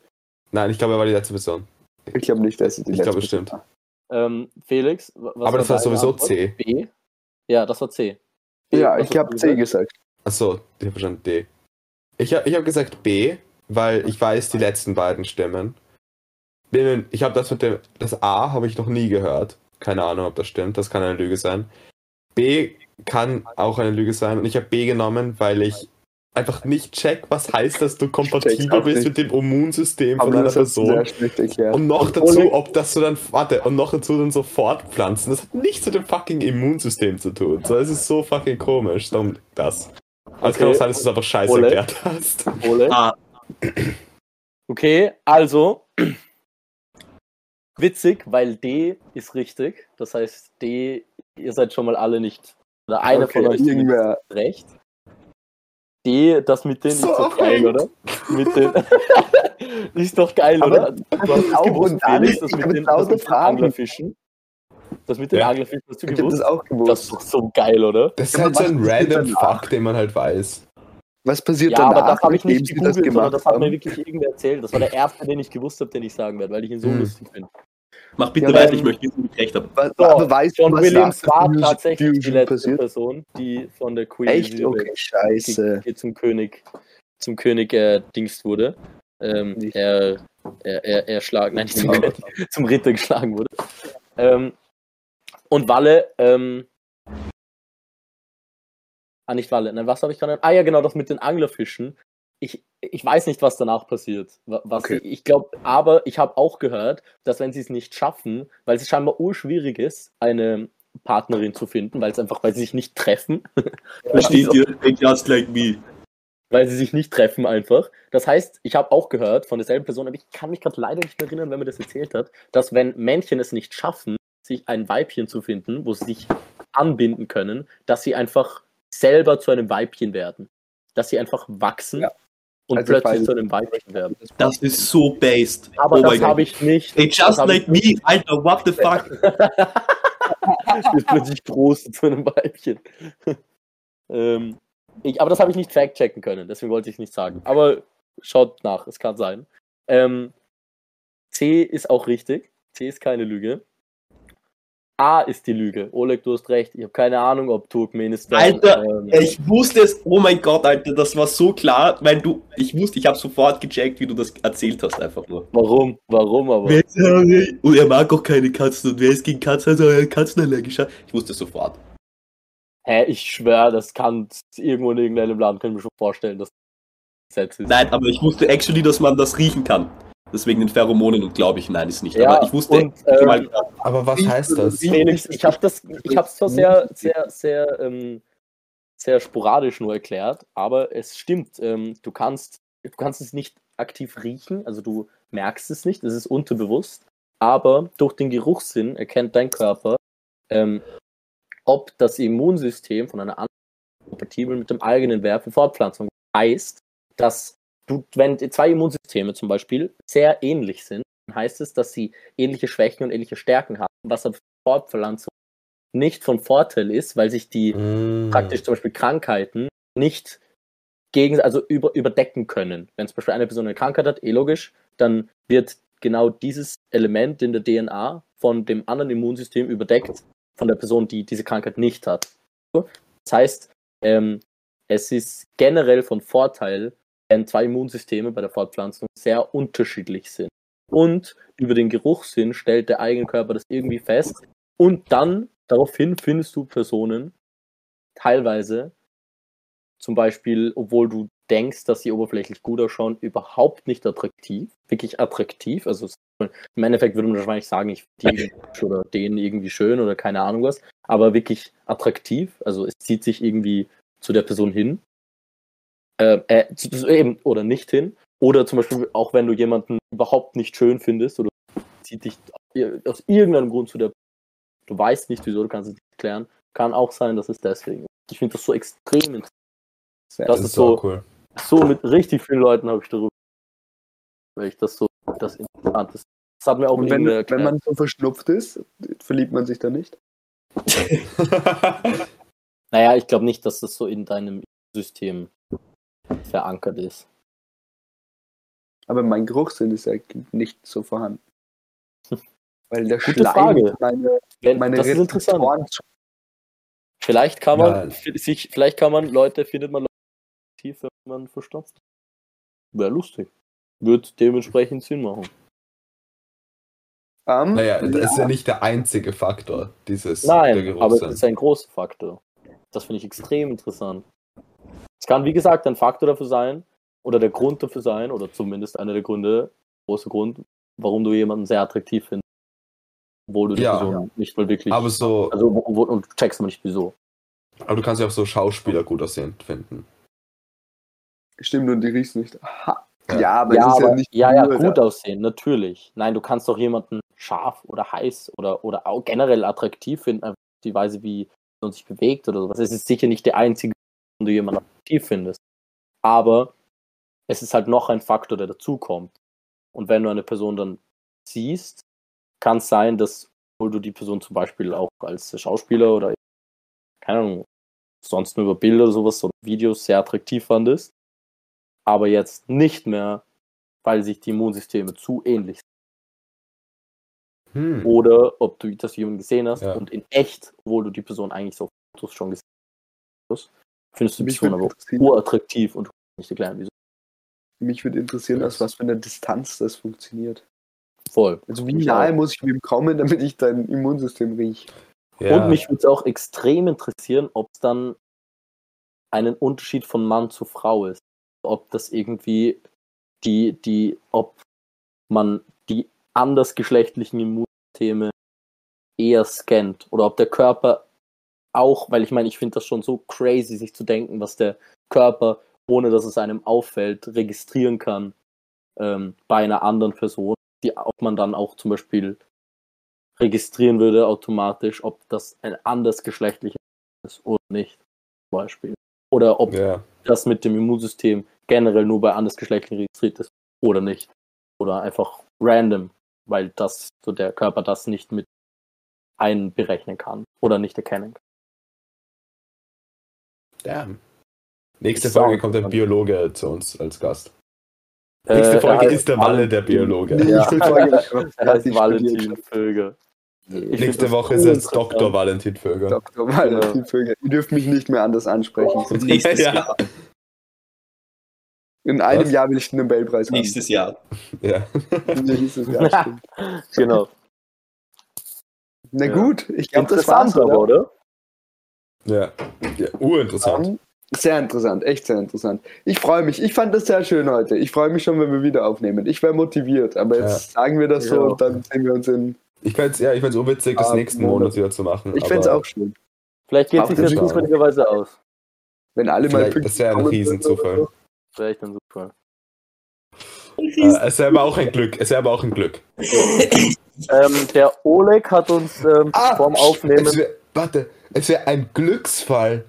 Nein, ich glaube, er war die letzte Person. Ich glaube nicht, dass es die Ich letzte glaube, Person stimmt. war. Ähm, Felix, wa- was Aber das war sowieso Antwort? C. B? Ja, das war C. B, Ja, ich habe C gesagt? gesagt. Achso, ich habe verstanden D. Ich habe ich hab gesagt B, weil ich weiß die letzten beiden Stimmen. Bin- Ich habe das mit dem. Das A habe ich noch nie gehört. Keine Ahnung, ob das stimmt. Das kann eine Lüge sein. B kann auch eine Lüge sein. Und ich habe B genommen, weil ich einfach nicht check, was heißt, dass du kompatibel bist nicht. mit dem Immunsystem von einer Person. Und noch dazu, ob das du dann, warte, und noch dazu dann so fortpflanzen. Das hat nichts mit dem fucking Immunsystem zu tun. So, es ist so fucking komisch. Darum das. Also kann Okay. auch sein, dass du es einfach scheiße Oleg? erklärt hast. Ole? Ah, Okay, also. Witzig, weil D ist richtig. Das heißt, D, ihr seid schon mal alle nicht. Oder einer okay, von euch ist irgendwer. recht. D, das mit den ist doch geil, oder? Mit den. [LAUGHS] [LAUGHS] ist doch geil, Aber oder? Du hast auch gewusst, Felix, das ich mit hab den, das mit den. Anglerfischen. Das mit den Ja. Anglerfischen hast du Ich habe das gewusst? auch Das gewusst. ist doch so geil, oder? Das ist Ja, halt so ein random? Fakt, den man halt weiß. Was passiert Ja, danach, aber das habe ich nicht sie das gegoogelt, sondern gemacht das hat mir wirklich irgendwer erzählt. Das war der erste, den ich gewusst habe, den ich sagen werde, weil ich ihn so Hm. lustig finde. Mach bitte Ja, weiter, ich möchte nicht recht haben. Was, So, aber weißt du, John Williams war tatsächlich die letzte passiert? Person, die von der Queen Echt? Okay, scheiße. zum König, zum König äh, dingst wurde. Ähm, er, er, er, er schlag, nein, nicht zum, Genau. König, [LAUGHS] zum Ritter geschlagen wurde. Ähm, und Walle, ähm, ah, nicht Walle, nein, was habe ich gerade? Ah ja, genau, das mit den Anglerfischen. Ich, ich weiß nicht, was danach passiert. Wa- Was Okay. ich glaube, aber ich habe auch gehört, dass wenn sie es nicht schaffen, weil es scheinbar urschwierig ist, eine Partnerin zu finden, weil es einfach, weil sie sich nicht treffen, [LAUGHS] Versteht ihr? Just like me. weil sie sich nicht treffen einfach. Das heißt, ich habe auch gehört von derselben Person, aber ich kann mich gerade leider nicht mehr erinnern, wer mir das erzählt hat, dass wenn Männchen es nicht schaffen, sich ein Weibchen zu finden, wo sie sich anbinden können, dass sie einfach selber zu einem Weibchen werden. Dass sie einfach wachsen Ja. Und Also plötzlich zu einem Weibchen werden. Das ist so based. Aber oh das habe ich nicht. Hey, das just like me, Alter, what the fuck? ist plötzlich groß zu einem Weibchen. [LAUGHS] ähm, ich, aber das habe ich nicht fact-checken können, deswegen wollte ich es nicht sagen. Aber schaut nach, es kann sein. Ähm, C ist auch richtig. C ist keine Lüge. A ist die Lüge. Oleg, du hast recht. Ich habe keine Ahnung, ob Turkmenistan. Alter, ähm, Ich wusste es, oh mein Gott, Alter, das war so klar, weil du, ich wusste, ich habe sofort gecheckt, wie du das erzählt hast, einfach nur. warum? Warum aber? Und er mag auch keine Katzen und wer ist gegen Katzen, also er katzenallergisch. Ich wusste es sofort. Hä, ich schwöre, das kann irgendwo in irgendeinem Land, können wir schon vorstellen, dass das Gesetz ist. Nein, aber ich wusste actually, dass man das riechen kann. Deswegen den Pheromonen und glaube ich, nein, ist nicht. Ja, aber ich wusste, und, ähm, mal, Aber was heißt das? Felix, ich habe das, ich habe es zwar sehr, sehr, sehr, ähm, sehr sporadisch nur erklärt, aber es stimmt. Ähm, du kannst, du kannst es nicht aktiv riechen, also du merkst es nicht, es ist unterbewusst, aber durch den Geruchssinn erkennt dein Körper, ähm, ob das Immunsystem von einer anderen kompatibel mit dem eigenen Werk für Fortpflanzung heißt, dass du, wenn zwei Immunsysteme zum Beispiel sehr ähnlich sind, dann heißt es, dass sie ähnliche Schwächen und ähnliche Stärken haben, was aber für Fortpflanzung nicht von Vorteil ist, weil sich die Mm. praktisch zum Beispiel Krankheiten nicht gegen, also über, überdecken können. Wenn zum Beispiel eine Person eine Krankheit hat, eh logisch, dann wird genau dieses Element in der DNA von dem anderen Immunsystem überdeckt von der Person, die diese Krankheit nicht hat. Das heißt, ähm, es ist generell von Vorteil, wenn zwei Immunsysteme bei der Fortpflanzung sehr unterschiedlich sind. Und über den Geruchssinn stellt der eigene Körper das irgendwie fest. Und dann daraufhin findest du Personen, teilweise, zum Beispiel, obwohl du denkst, dass sie oberflächlich gut ausschauen, überhaupt nicht attraktiv. Wirklich attraktiv. Also im Endeffekt würde man wahrscheinlich sagen, ich finde die oder den irgendwie schön oder keine Ahnung was. Aber wirklich attraktiv. Also es zieht sich irgendwie zu der Person hin. Äh, äh, eben, oder nicht hin. Oder zum Beispiel auch wenn du jemanden überhaupt nicht schön findest oder zieht dich aus irgendeinem Grund zu der Du weißt nicht wieso, du kannst es nicht klären. Kann auch sein, dass es deswegen. ist. Ich finde das so extrem interessant. Sehr Das Das ist ist so so- cool. So mit richtig vielen Leuten habe ich darüber. Weil ich das so das interessant ist. Das hat mir auch Und wenn, wenn man so verschnupft ist, verliebt man sich da nicht? [LAUGHS] Naja, ich glaube nicht, dass das so in deinem System verankert ist. Aber mein Geruchssinn ist ja nicht so vorhanden. [LAUGHS] Weil der Gute Schleim Frage. meine, Wenn, meine das ist interessant. Vielleicht kann man Ja. sich, vielleicht kann man Leute, findet man Leute tief, wenn man verstopft. Wäre lustig. Wird dementsprechend Sinn machen. Ähm, naja, das ist ja nicht der einzige Faktor, dieses der Nein, aber es ist ein großer Faktor. Das finde ich extrem interessant. Es kann, wie gesagt, ein Faktor dafür sein, oder der Grund dafür sein, oder zumindest einer der Gründe, großer Grund, warum du jemanden sehr attraktiv findest. Obwohl du die Ja. Person nicht mal wirklich. Aber so, also, wo, wo, und du checkst mal nicht wieso. aber du kannst ja auch so Schauspieler gut aussehend finden. Stimmt, und die riecht nicht. Aha. Ja. Ja, aber ja, aber, ja nicht ja, ja, nur gut aussehen, natürlich. Nein, du kannst doch jemanden scharf oder heiß oder, oder auch generell attraktiv finden, einfach die Weise, wie man sich bewegt oder sowas. Es ist sicher nicht der einzige, wenn du jemanden attraktiv findest. Aber es ist halt noch ein Faktor, der dazukommt. Und wenn du eine Person dann siehst, kann es sein, dass obwohl du die Person zum Beispiel auch als Schauspieler oder keine Ahnung, sonst nur über Bilder oder sowas oder Videos sehr attraktiv fandest, aber jetzt nicht mehr, weil sich die Immunsysteme zu ähnlich sind. Hm. Oder ob du das jemand gesehen hast Ja. und in echt, obwohl du die Person eigentlich so auf Fotos schon gesehen hast, findest du die Mich Person aber interessieren, urattraktiv und nicht erklären, wieso. mich würde interessieren, aus was für einer Distanz das funktioniert. Voll. Also wie nahe muss ich ihm kommen, damit ich dein Immunsystem rieche? Ja. Und mich würde es auch extrem interessieren, ob es dann einen Unterschied von Mann zu Frau ist. Ob das irgendwie die, die, ob man die andersgeschlechtlichen Immunsysteme eher scannt oder ob der Körper auch, weil ich meine, ich finde das schon so crazy, sich zu denken, was der Körper, ohne dass es einem auffällt, registrieren kann ähm, bei einer anderen Person, die, ob man dann auch zum Beispiel registrieren würde automatisch, ob das ein andersgeschlechtliches ist oder nicht, zum Beispiel. Oder ob ja. das mit dem Immunsystem generell nur bei andersgeschlechtlichen registriert ist oder nicht. Oder einfach random, weil das so der Körper das nicht mit einberechnen kann oder nicht erkennen kann. Damn. Nächste Folge kommt ein. Biologe zu uns als Gast. Nächste Äh, Folge ist der Walle der Biologe. Ja. Will [LAUGHS] Folge- [LAUGHS] Er heißt Valentin Vögel. Ich Nächste Woche ist es. Dr. Valentin Vögel. Dr. Valentin Vögel. Ihr dürft mich nicht mehr anders ansprechen. sonst- Nächstes Ja. Jahr. In einem Was? Jahr will ich den Nobelpreis haben. Nächstes Jahr. Ja. Nächstes Jahr, stimmt. [LAUGHS] Genau. Na gut, ich glaube, das war's, aber, oder? Ja. ja. Urinteressant. Ähm, Sehr interessant, echt sehr interessant. Ich freue mich. Ich fand das sehr schön heute. Ich freue mich schon, wenn wir wieder aufnehmen. Ich wäre motiviert, aber jetzt sagen wir das so Ja. und dann sehen wir uns in. Ich fände es ja, ich fänd's urwitzig, das Ah, nächsten Monat. Monat wieder zu machen. Ich fände es auch schön. Vielleicht geht es sich ja zufälligerweise aus. Wenn alle mal das wäre ein Riesenzufall. oder so. Vielleicht dann super. Äh, es wäre aber auch ein Glück. Es wäre aber auch ein Glück. Ähm, der Oleg hat uns ähm, vorm Aufnehmen. Ah, wär, warte, es wäre ein Glücksfall.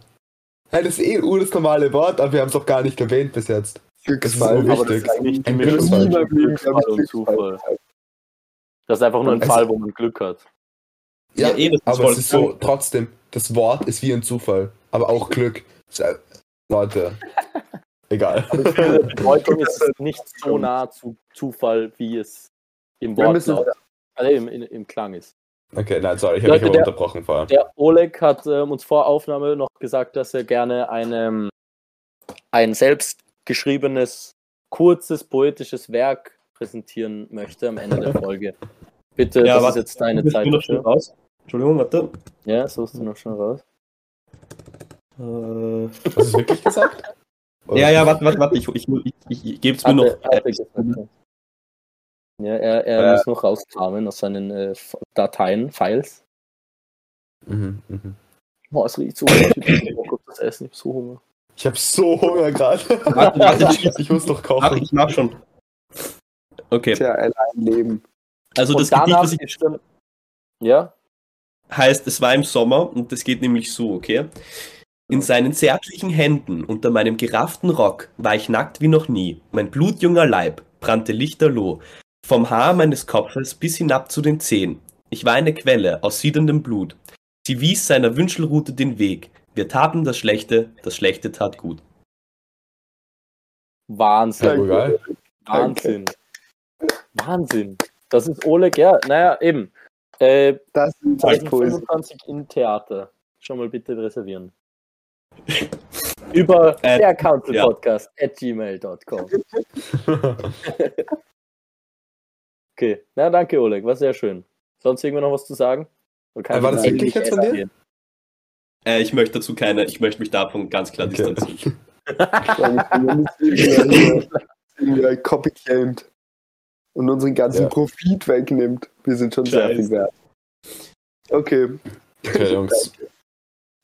Ja, das ist eh nur das normale Wort, aber wir haben es doch gar nicht erwähnt bis jetzt. Glücksfall. so aber das wichtig. ist die Ein Glücksfall. Glücksfall und Zufall. Das ist einfach nur ein Es- Fall, wo man Glück hat. Ja, Ja, eh, das ist aber es ist so, trotzdem, das Wort ist wie ein Zufall, aber auch Glück. Ist, Leute, egal. [LAUGHS] Bedeutung ist nicht so nah zu Zufall, wie es im Wortlaut, also im, im, im Klang ist. Okay, nein, sorry, ich habe mich der- unterbrochen vorher. Der Oleg hat ähm, uns vor Aufnahme noch gesagt, dass er gerne eine, ein selbst geschriebenes, kurzes, poetisches Werk präsentieren möchte am Ende der Folge. Bitte, Ja, das warte. ist jetzt deine Zeit bin noch schnell dafür. raus. Entschuldigung, warte. Ja, suchst du noch schon raus. Äh, Hast du es wirklich gesagt? Oder- Ja, ja, warte, warte, warte, ich, ich, ich, ich, ich gebe es mir noch. Hatte- hatte gesagt. Ja, er, er Äh. muss noch rauskramen aus seinen äh, Dateien, Files. Mhm, mhm. Boah, es riecht so gut. Ich hab Bock auf das Essen, ich hab so Hunger. Ich habe so Hunger gerade. Warte, [LAUGHS] warte, ich, Ich muss noch Ach, kochen. ich mach schon. Okay, Tja, allein leben. also das Und Gedicht, danach was ich dann, ja, heißt, es war im Sommer und das geht nämlich so, okay? In seinen zärtlichen Händen unter meinem gerafften Rock war ich nackt wie noch nie. Mein blutjunger Leib brannte lichterloh. Vom Haar meines Kopfes bis hinab zu den Zehen. Ich war eine Quelle aus siedendem Blut. Sie wies seiner Wünschelrute den Weg. Wir taten das Schlechte, das Schlechte tat gut. Wahnsinn. Ja, geil. Wahnsinn. Wahnsinn. Das ist Oleg, ja, naja, eben. Äh, Das ist halt Poesie. 2025 im Theater. Schon mal bitte reservieren. Über Äh, der Council ja. Podcast at gmail.com. [LAUGHS] [LAUGHS] Okay, na danke, Oleg, war sehr schön. Sonst irgendwo noch was zu sagen? Äh, war ich das wirklich jetzt von dir? Äh, ich möchte dazu keine, ich möchte mich davon ganz klar Okay. distanzieren. [LAUGHS] irgendwie copyclaimed und unseren ganzen Ja. Profit wegnimmt. Wir sind schon sehr Scheiße. viel wert. Okay. Okay, Jungs.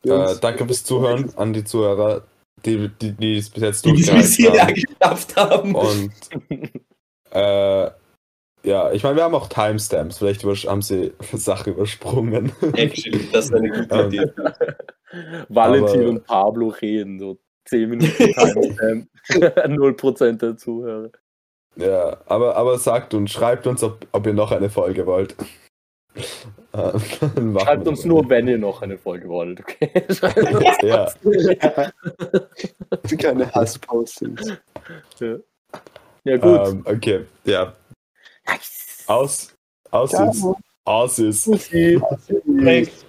Äh, Jungs. danke fürs Zuhören an die Zuhörer, die, die, die es bis jetzt Die es bis hierher durchgehalten geschafft haben. [LAUGHS] haben. Und äh, ja, ich meine, wir haben auch Timestamps. Vielleicht haben sie [LAUGHS] Sachen übersprungen. Actually, das ist eine gute Ähm, Idee. [LAUGHS] Valentin Aber- und Pablo reden, so 10 Minuten [LAUGHS] Timestamp. 0% der Zuhörer. Ja, aber, aber sagt uns, schreibt uns, ob, ob ihr noch eine Folge wollt. Äh, machen Schreibt uns nur, wenn ihr noch eine Folge wollt, okay? Schreibt uns Ja, Keine Hasspostings. Ja, gut. ähm, okay, ja. Aus, aus Ciao. ist, aus ist. Tschüssi. [LAUGHS]